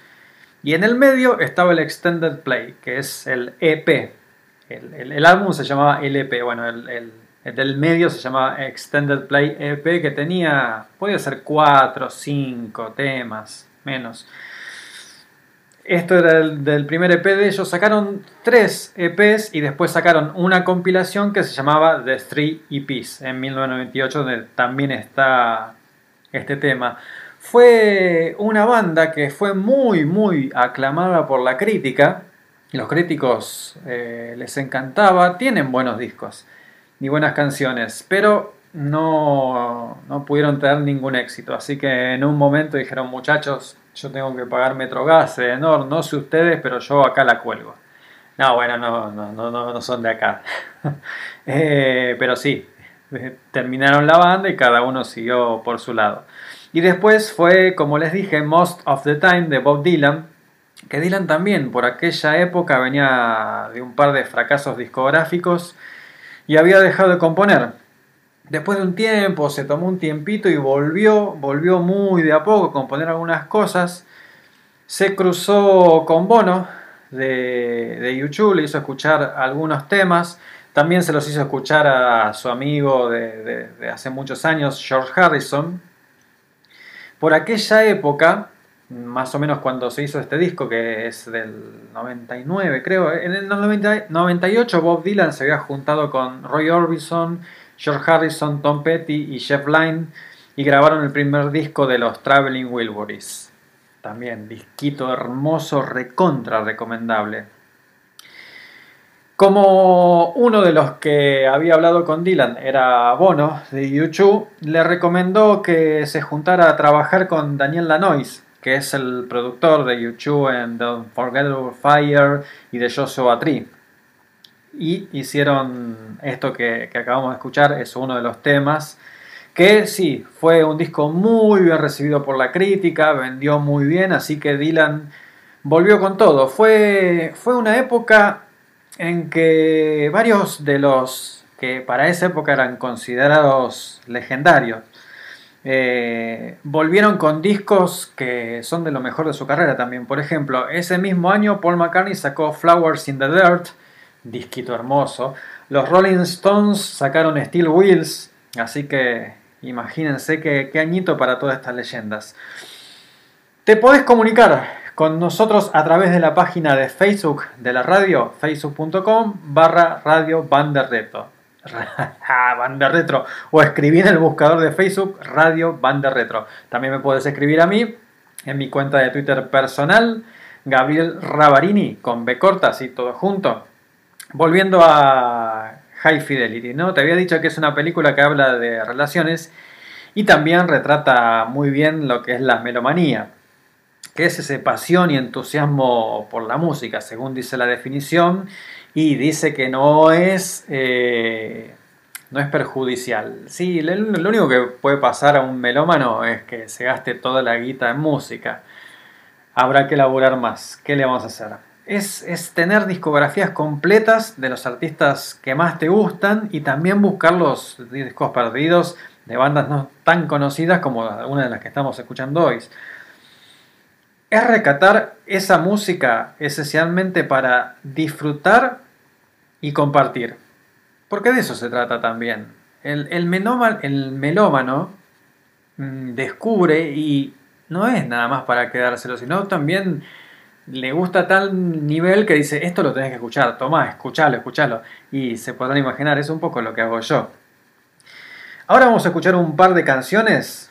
Y en el medio estaba el Extended Play, que es el EP. El, el- álbum se llamaba LP, bueno, el- el del medio se llamaba Extended Play EP, que tenía, podía ser 4, 5 temas, menos. Esto era el del primer EP de ellos. Sacaron tres EPs y después sacaron una compilación que se llamaba The Three EPs en 1998, donde también está este tema. Fue una banda que fue muy, muy aclamada por la crítica. Los críticos eh, les encantaba. Tienen buenos discos y buenas canciones, pero no, no pudieron tener ningún éxito. Así que en un momento dijeron, muchachos, yo tengo que pagar Metrogas, Edenor, no sé ustedes, pero yo acá la cuelgo. No, bueno, no, no, no, no, no son de acá. Eh, pero sí, eh, terminaron la banda y cada uno siguió por su lado. Y después fue, como les dije, Most of the Time de Bob Dylan, que Dylan también por aquella época venía de un par de fracasos discográficos y había dejado de componer. Después de un tiempo, se tomó un tiempito y volvió, volvió muy de a poco a componer algunas cosas. Se cruzó con Bono de, de YouTube, le hizo escuchar algunos temas. También se los hizo escuchar a su amigo de, de- de hace muchos años, George Harrison. Por aquella época, más o menos cuando se hizo este disco, que es del 99 creo, en el 90 98 Bob Dylan se había juntado con Roy Orbison, George Harrison, Tom Petty y Jeff Lynne y grabaron el primer disco de los Traveling Wilburys. También, disquito hermoso, recontra recomendable. Como uno de los que había hablado con Dylan era Bono de YouTube, le recomendó que se juntara a trabajar con Daniel Lanois, que es el productor de YouTube en The Unforgettable Fire y de Joshua Tree. Y hicieron esto que, que acabamos de escuchar, es uno de los temas, que sí, fue un disco muy bien recibido por la crítica, vendió muy bien, así que Dylan volvió con todo. Fue, fue una época en que varios de los que para esa época eran considerados legendarios, eh, volvieron con discos que son de lo mejor de su carrera también. Por ejemplo, ese mismo año Paul McCartney sacó Flowers in the Dirt, disquito hermoso. Los Rolling Stones sacaron Steel Wheels, así que imagínense qué, qué añito para todas estas leyendas. Te podés comunicar con nosotros a través de la página de Facebook de la radio, facebook.com barra radio Banda Retro. Banda Retro. O escribí en el buscador de Facebook Radio Banda Retro. También me puedes escribir a mí en mi cuenta de Twitter personal, Gabriel Ravarini, con B corta, así todo junto. Volviendo a High Fidelity, ¿no? Te había dicho que es una película que habla de relaciones y también retrata muy bien lo que es la melomanía que es ese pasión y entusiasmo por la música, según dice la definición, y dice que no es, eh, no es perjudicial. Sí, lo, único que puede pasar a un melómano es que se gaste toda la guita en música. Habrá que elaborar más. ¿Qué le vamos a hacer? Es, es tener discografías completas de los artistas que más te gustan y también buscar los discos perdidos de bandas no tan conocidas como algunas de las que estamos escuchando hoy es recatar esa música esencialmente para disfrutar y compartir. Porque de eso se trata también. El, melómano mmm, descubre y no es nada más para quedárselo, sino también le gusta tal nivel que dice, esto lo tenés que escuchar, toma, escuchalo, escuchalo. Y se podrán imaginar, es un poco lo que hago yo. Ahora vamos a escuchar un par de canciones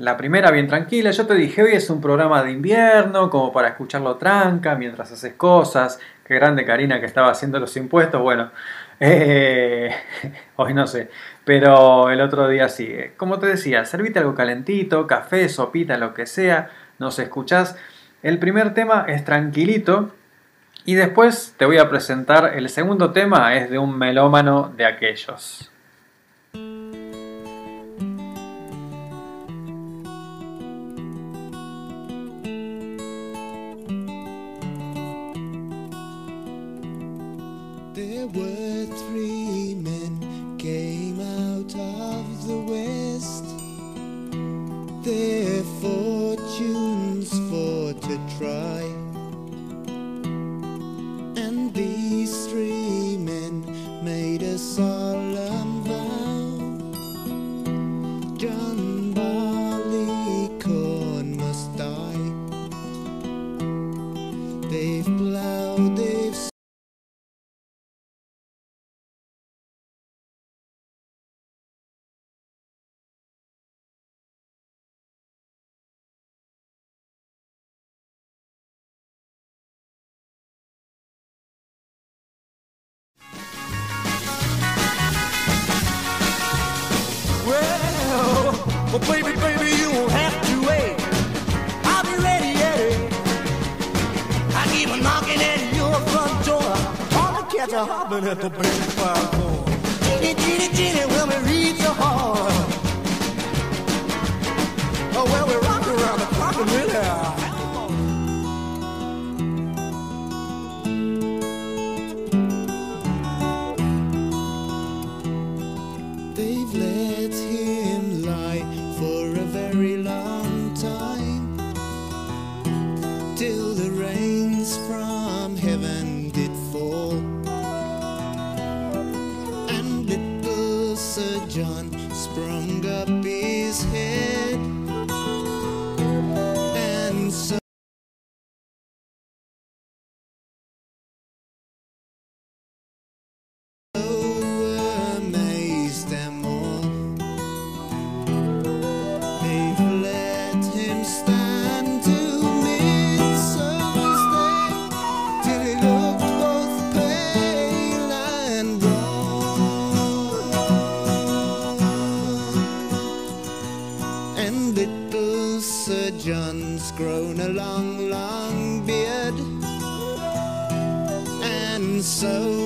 la primera bien tranquila, yo te dije hoy es un programa de invierno, como para escucharlo tranca mientras haces cosas. Qué grande Karina que estaba haciendo los impuestos, bueno, eh, hoy no sé, pero el otro día sí. Como te decía, servite algo calentito, café, sopita, lo que sea, nos escuchás. El primer tema es tranquilito Y después te voy a presentar el segundo tema, es de un melómano de aquellos. A so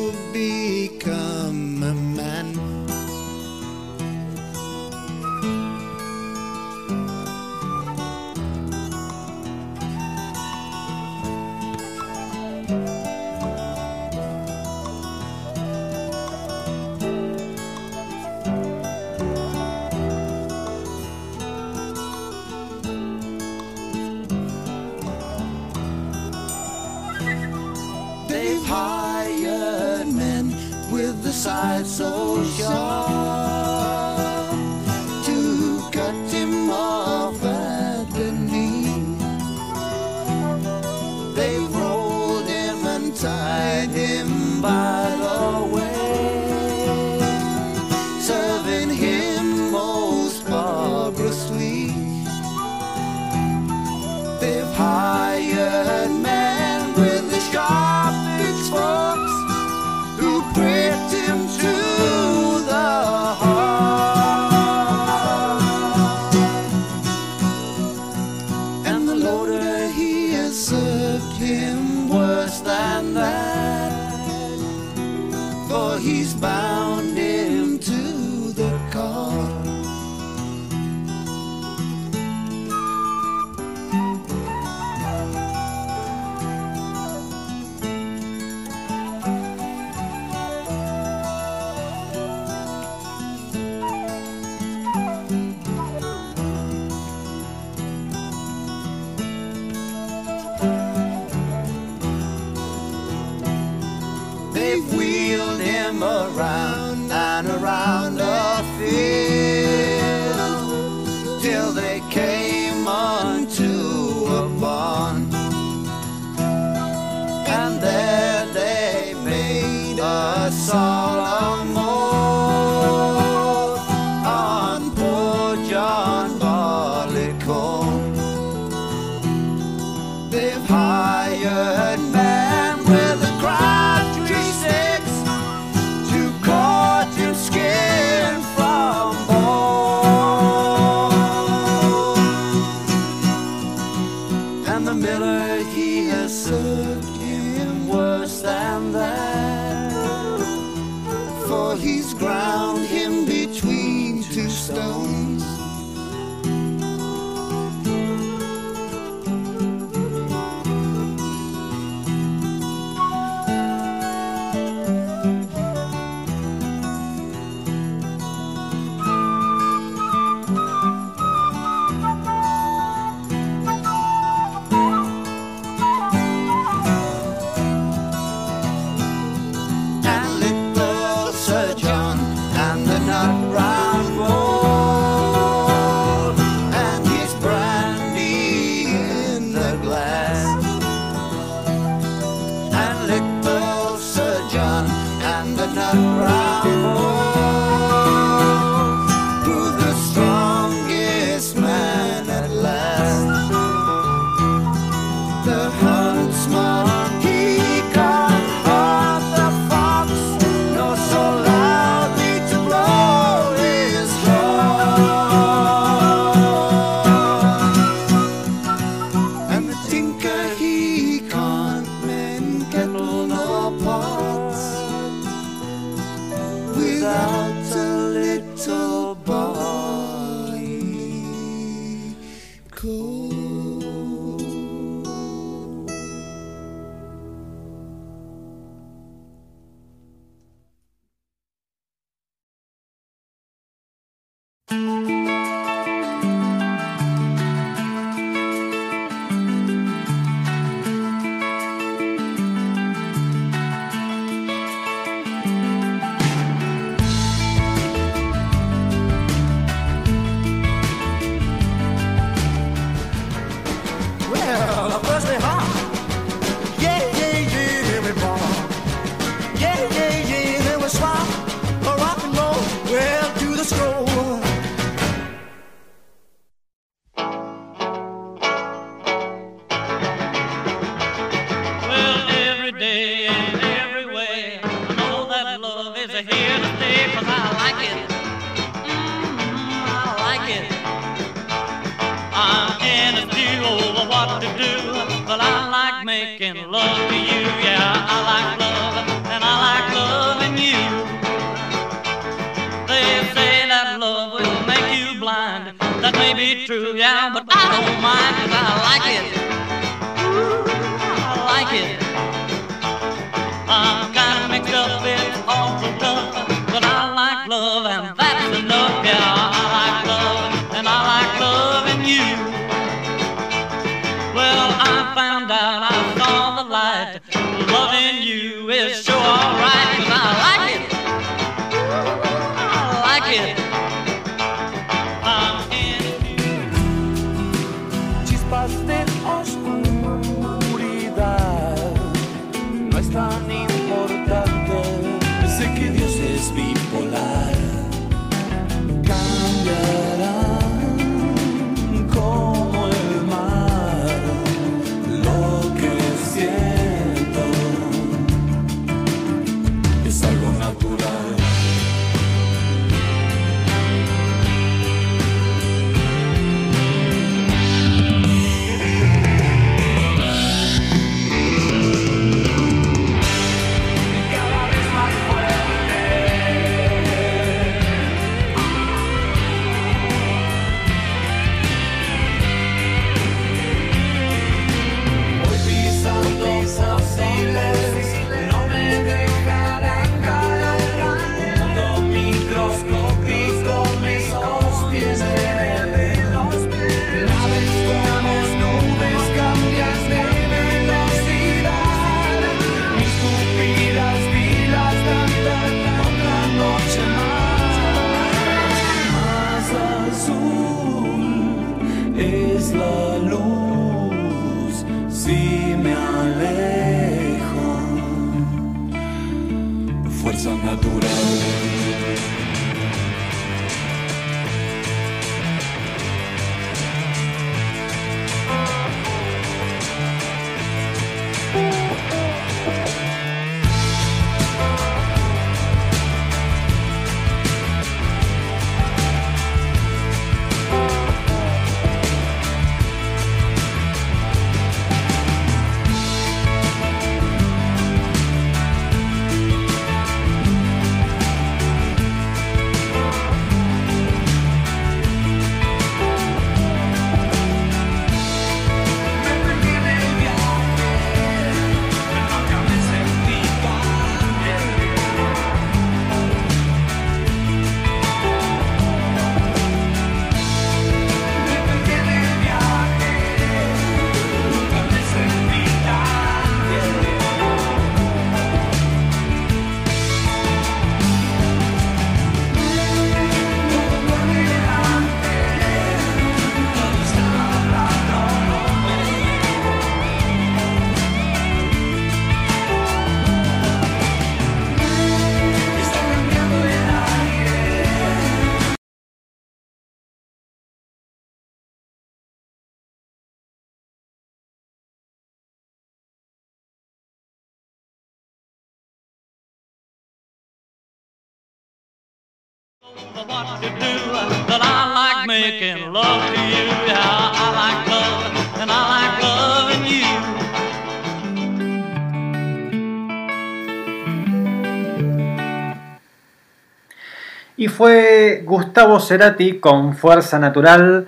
Y fue Gustavo Cerati con Fuerza Natural.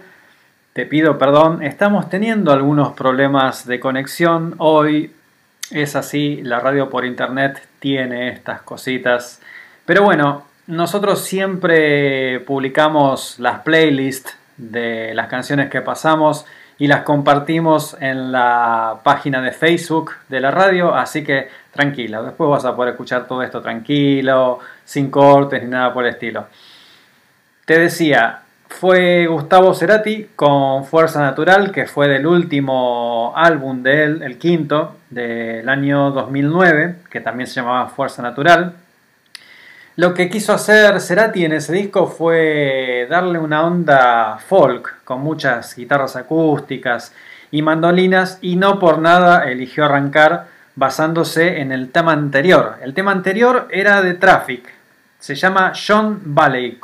Te pido perdón, estamos teniendo algunos problemas de conexión hoy. Es así, la radio por internet tiene estas cositas. Pero bueno, nosotros siempre publicamos las playlists de las canciones que pasamos y las compartimos en la página de Facebook de la radio, así que tranquila, después vas a poder escuchar todo esto tranquilo, sin cortes ni nada por el estilo. Te decía, fue Gustavo Cerati con Fuerza Natural, que fue del último álbum de él, el quinto, del año 2009, que también se llamaba Fuerza Natural. Lo que quiso hacer Cerati en ese disco fue darle una onda folk, con muchas guitarras acústicas y mandolinas, y no por nada eligió arrancar basándose en el tema anterior. El tema anterior era de Traffic, se llama John Valley.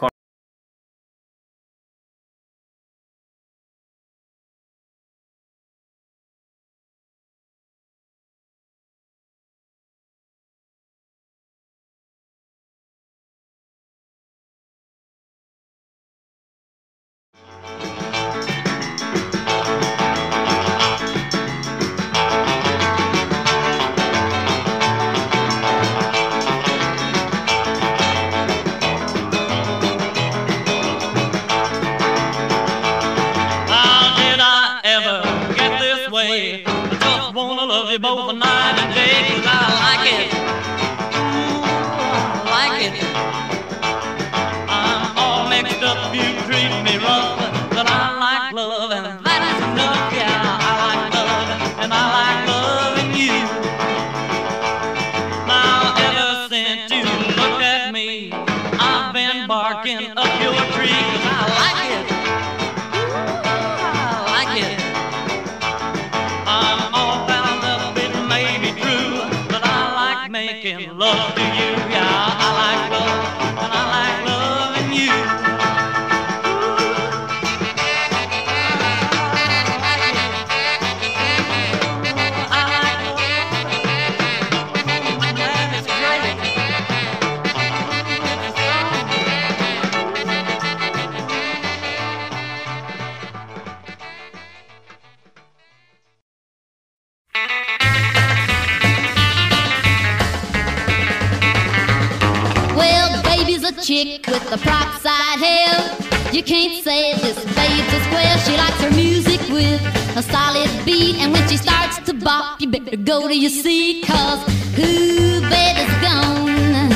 Chick with the prop side hair. You can't say this babe's a. She likes her music with a solid beat. And when she starts to bop, you better go to your seat. Cause who baby's gone?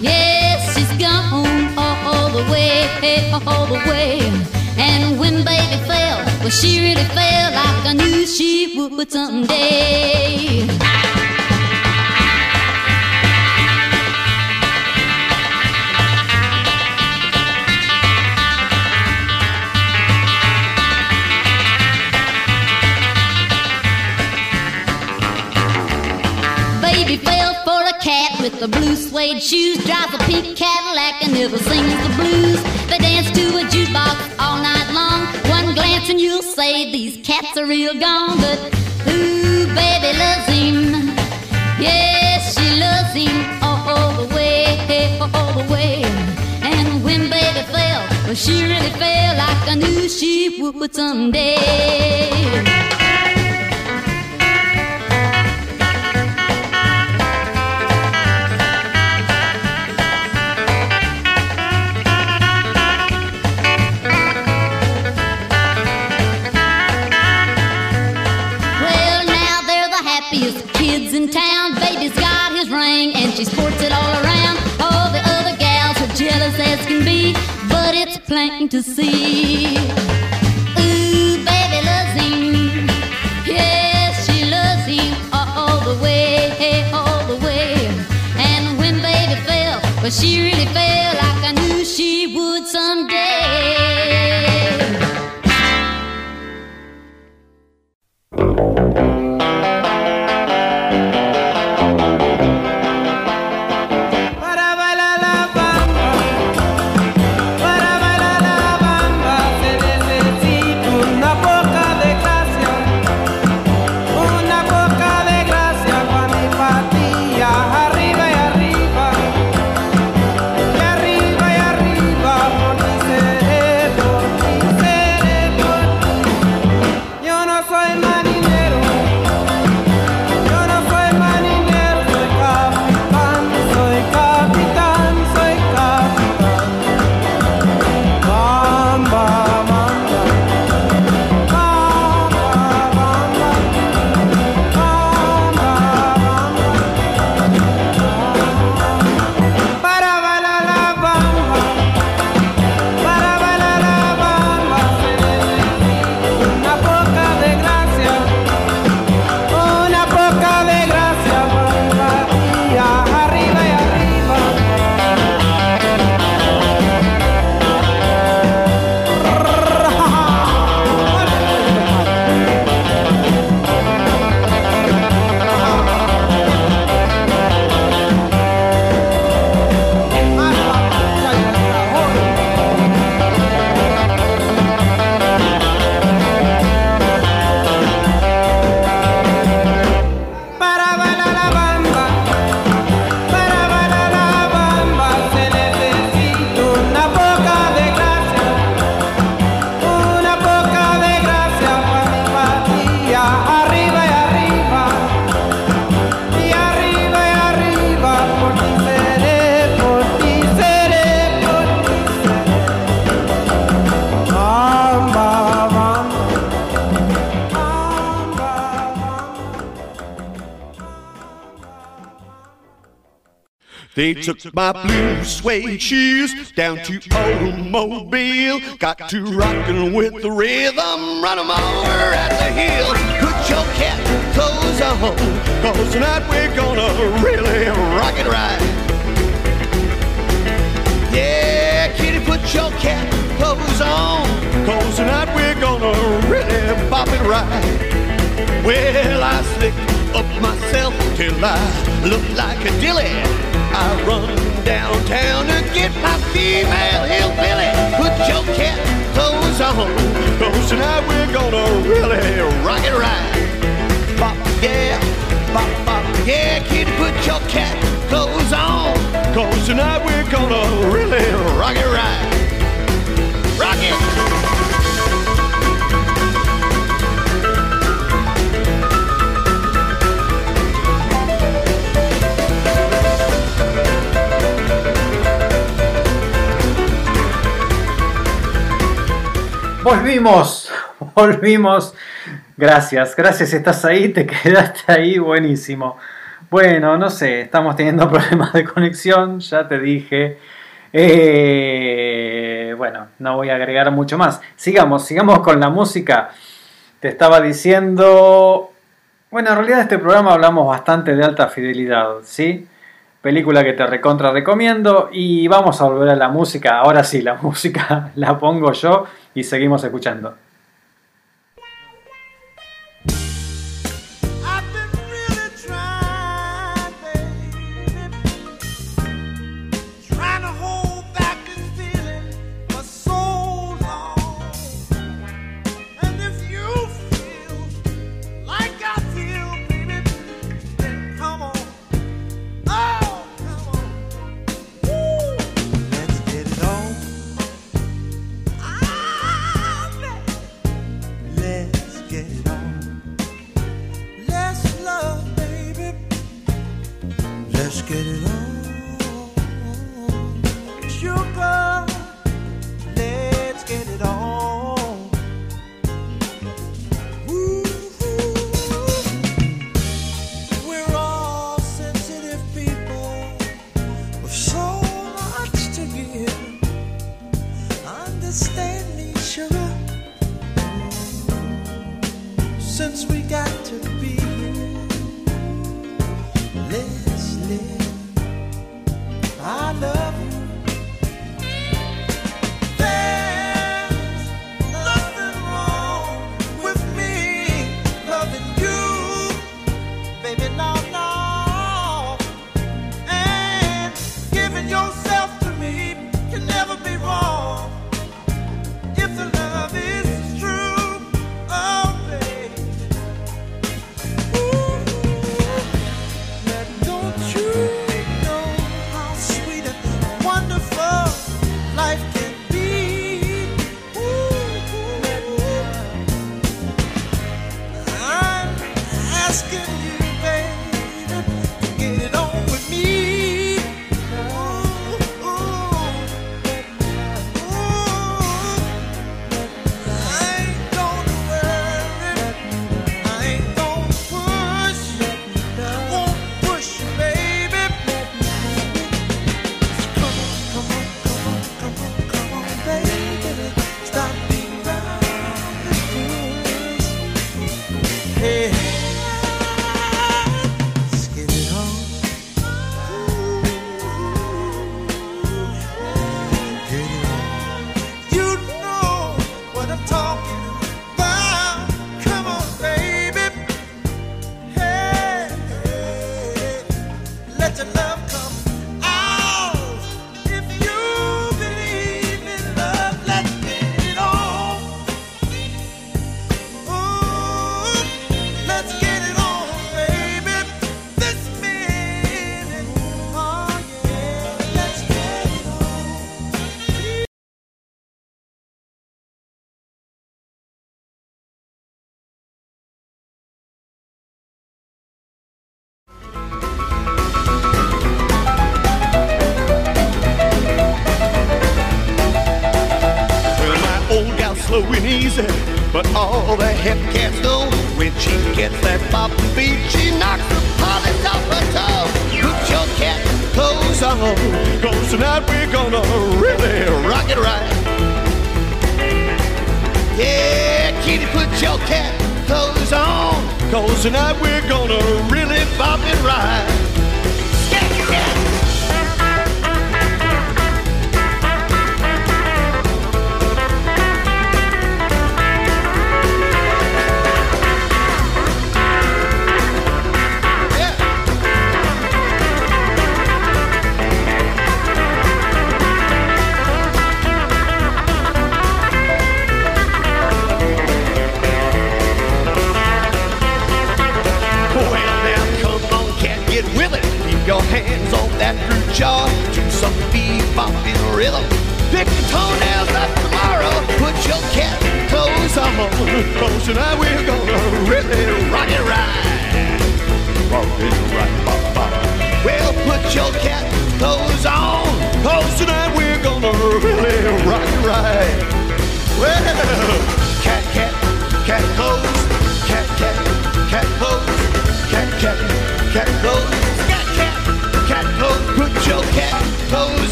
Yes, she's gone all the way, all the way. And when baby fell, well, she really fell like I knew she would someday. With the blue suede shoes. Drives a pink Cadillac and never sings the blues. They dance to a jukebox all night long. One glance and you'll say these cats are real gone. But ooh, baby loves him. Yes, she loves him all the way, all the way. And when baby fell, well, she really fell like I knew she would someday. To see. They took my blue suede shoes down to Automobile. Got to rockin' with the rhythm, run 'em over at the hill. Put your cat clothes on, cause tonight we're gonna really rock it right. Yeah, kitty, put your cat clothes on, cause tonight we're gonna really bop it right. Well, I slick up myself till I look like a dilly. I run downtown to get my female hillbilly. Put your cat clothes on, cause tonight we're gonna really rock it right. Bop, yeah, bop, bop, yeah, kitty, put your cat clothes on, cause tonight we're gonna really rock it right. Volvimos, volvimos. Gracias, gracias, estás ahí, te quedaste ahí, buenísimo. Bueno, no sé, estamos teniendo problemas de conexión, ya te dije. Eh, bueno, no voy a agregar mucho más. Sigamos, sigamos con la música. Te estaba diciendo... Bueno, en realidad este programa hablamos bastante de alta fidelidad, ¿sí? Película que te recontra recomiendo y vamos a volver a la música. Ahora sí, la música la pongo yo y seguimos escuchando.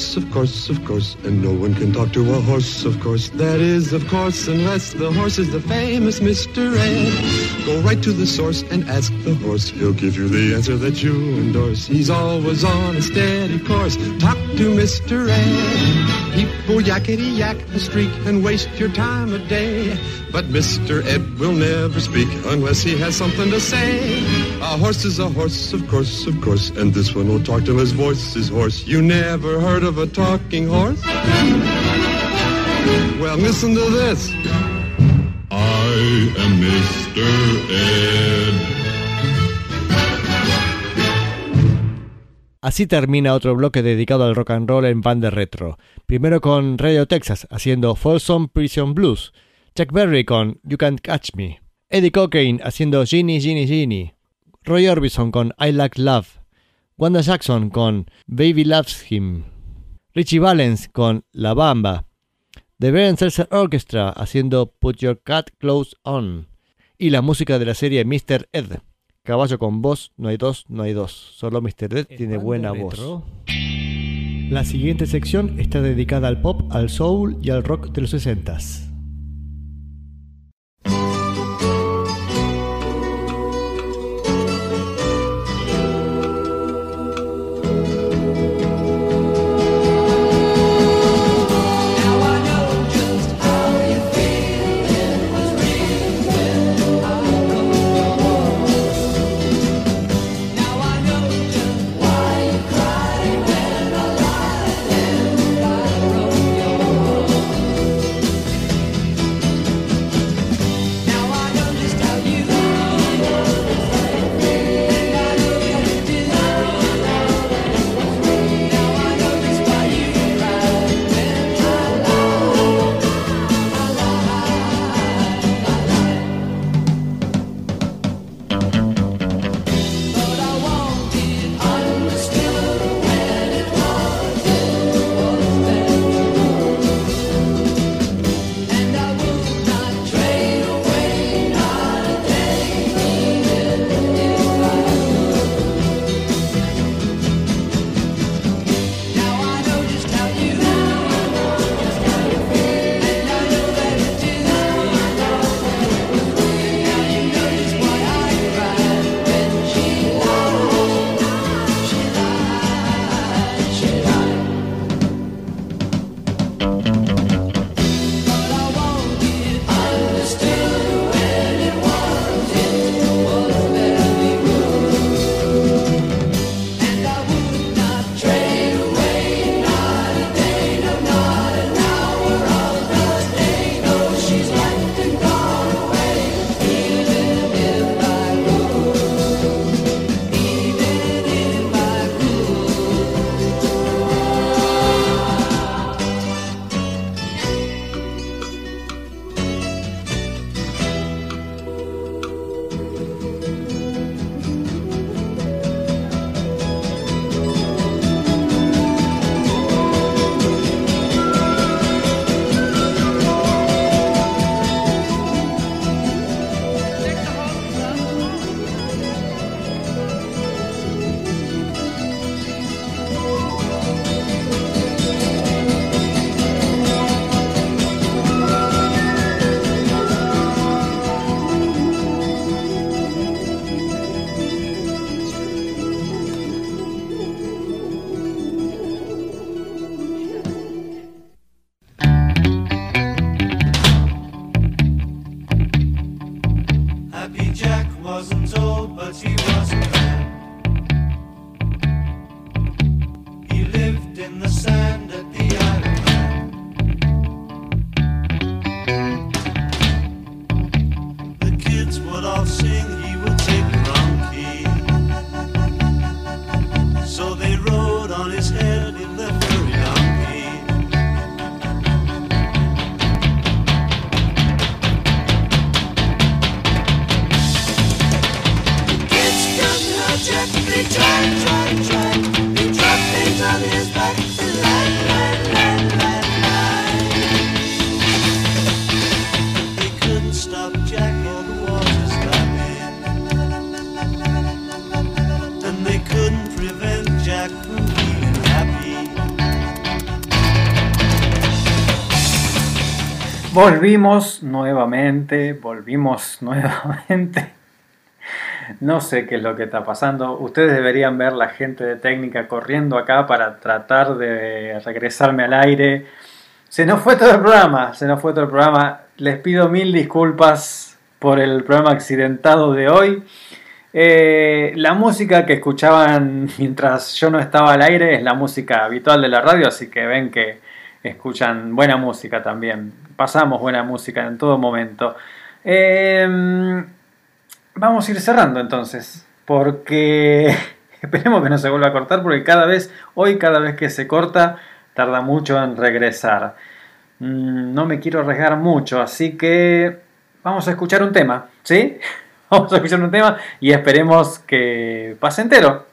A horse, of course, of course, and no one can talk to a horse, of course. That is, of course, unless the horse is the famous Mr. Ed. Go right to the source and ask the horse. He'll give you the answer that you endorse. He's always on a steady course. Talk to Mr. Ed. People yakety yak a streak and waste your time a day. But Mr. Ed will never speak unless he has something to say. A horse is a horse, of course, of course, and this one will talk till his voice is hoarse. You never heard of a talking horse? Well, listen to this. I am Mr. Ed. Así termina otro bloque dedicado al rock and roll en pan de retro. Primero con Radio Texas haciendo Folsom Prison Blues, Chuck Berry con You Can't Catch Me, Eddie Cochrane haciendo Ginny Ginny Ginny, Roy Orbison con I Like Love, Wanda Jackson con Baby Loves Him, Richie Valens con La Bamba, The Brian Seltzer Orchestra haciendo Put Your Cat Clothes On y la música de la serie Mr. Ed. Caballo con voz, no hay dos, no hay dos. Solo Mr. Ed tiene buena voz. La siguiente sección está dedicada al pop, al soul y al rock de los 60s. Volvimos nuevamente, volvimos nuevamente. No sé qué es lo que está pasando. Ustedes deberían ver la gente de técnica corriendo acá para tratar de regresarme al aire. Se nos fue todo el programa, se nos fue todo el programa. Les pido mil disculpas por el programa accidentado de hoy. Eh, la música que escuchaban mientras yo no estaba al aire es la música habitual de la radio, así que ven que escuchan buena música también. Pasamos buena música en todo momento. Eh, vamos a ir cerrando entonces, porque esperemos que no se vuelva a cortar, porque cada vez, hoy cada vez que se corta, tarda mucho en regresar. Mm, No me quiero arriesgar mucho, así que vamos a escuchar un tema, ¿sí? Vamos a escuchar un tema y esperemos que pase entero.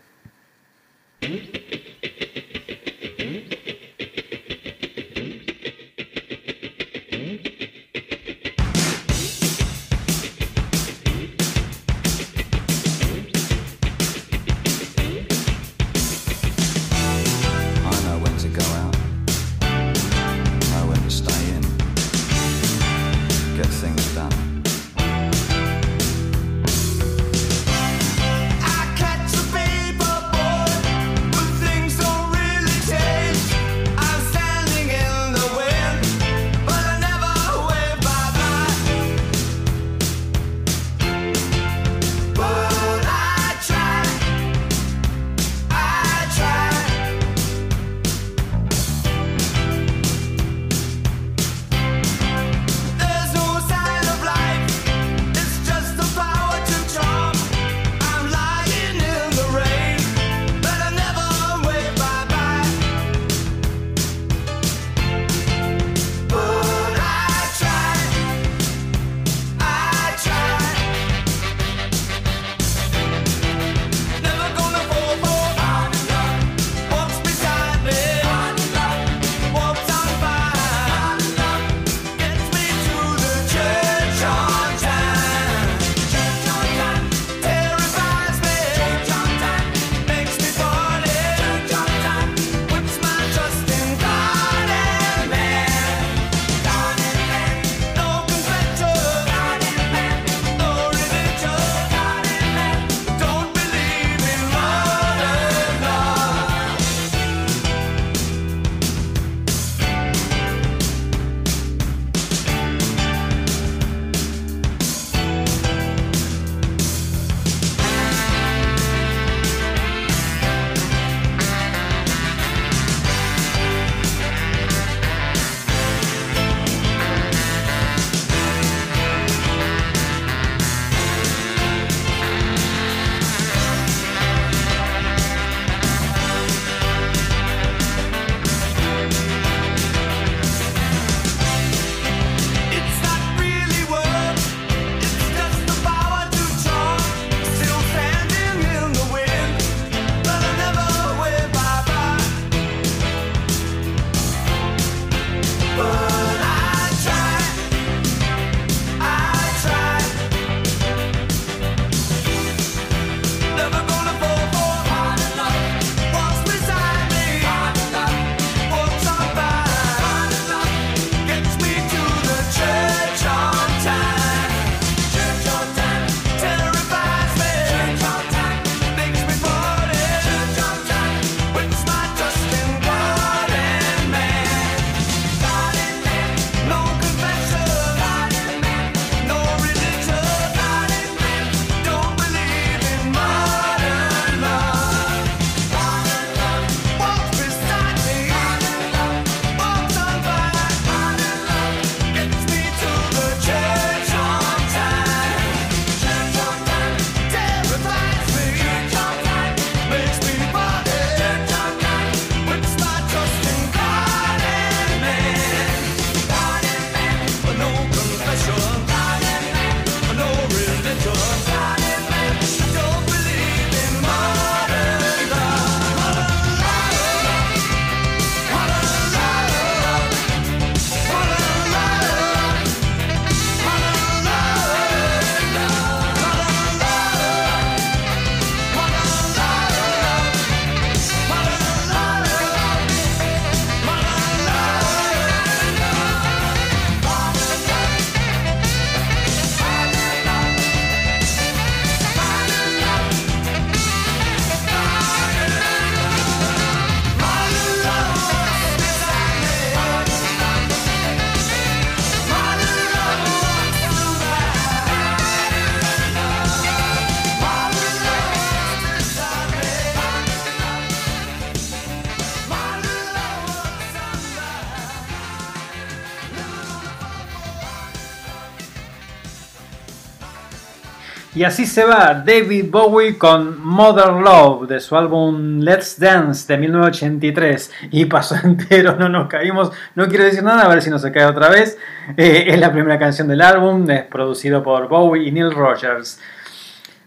Y así se va David Bowie con Mother Love de su álbum Let's Dance de 1983. Y pasó entero, no nos caímos. No quiero decir nada, a ver si no se cae otra vez. Eh, es la primera canción del álbum, es producido por Bowie y Neil Rogers.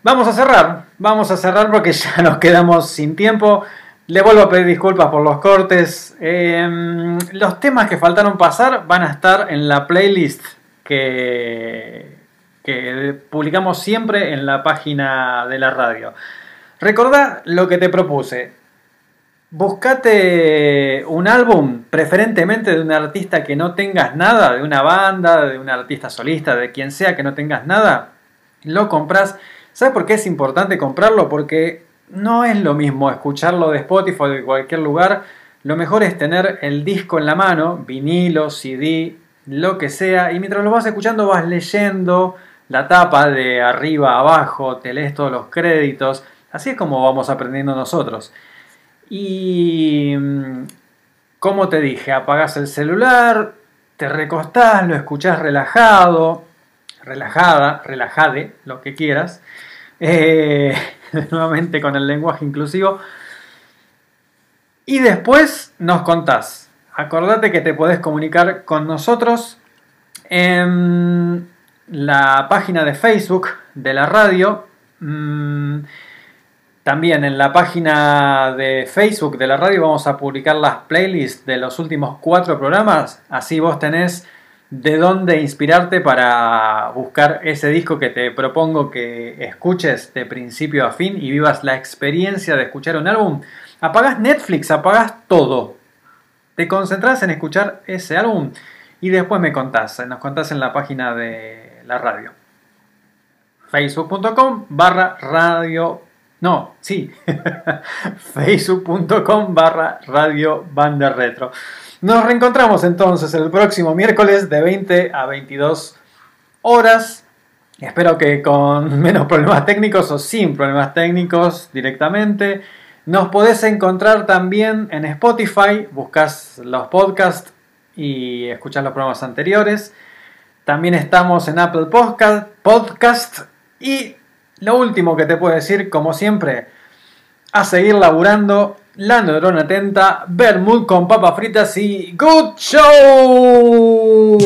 Vamos a cerrar, vamos a cerrar porque ya nos quedamos sin tiempo. Le vuelvo a pedir disculpas por los cortes. Eh, los temas que faltaron pasar van a estar en la playlist que, que publicamos siempre en la página de la radio. Recordá lo que te propuse. Buscate un álbum, preferentemente de un artista que no tengas nada, de una banda, de un artista solista, de quien sea que no tengas nada. Lo compras. ¿Sabes por qué es importante comprarlo? Porque no es lo mismo escucharlo de Spotify o de cualquier lugar. Lo mejor es tener el disco en la mano, vinilo, CD, lo que sea. Y mientras lo vas escuchando vas leyendo la tapa de arriba a abajo, te lees todos los créditos. Así es como vamos aprendiendo nosotros. Y mm, como te dije, apagas el celular, te recostás, lo escuchás relajado, relajada, relajade, lo que quieras. Eh, nuevamente con el lenguaje inclusivo. Y después nos contás. Acordate que te podés comunicar con nosotros la página de Facebook de la radio. Mm, también en la página de Facebook de la radio vamos a publicar las playlists de los últimos cuatro programas. Así vos tenés de dónde inspirarte para buscar ese disco que te propongo que escuches de principio a fin y vivas la experiencia de escuchar un álbum. Apagás Netflix, apagás todo. Te concentras en escuchar ese álbum y después me contás. Nos contás en la página de la radio. Facebook.com barra radio. No, sí. Facebook.com barra radio banda retro. Nos reencontramos entonces el próximo miércoles de 20 a 22 horas. Espero que con menos problemas técnicos o sin problemas técnicos directamente. Nos podés encontrar también en Spotify, buscas los podcasts y escuchas los programas anteriores. También estamos en Apple Podcast, y lo último que te puedo decir, como siempre, a seguir laburando la neurona atenta, Bermud con papas fritas y Good Show.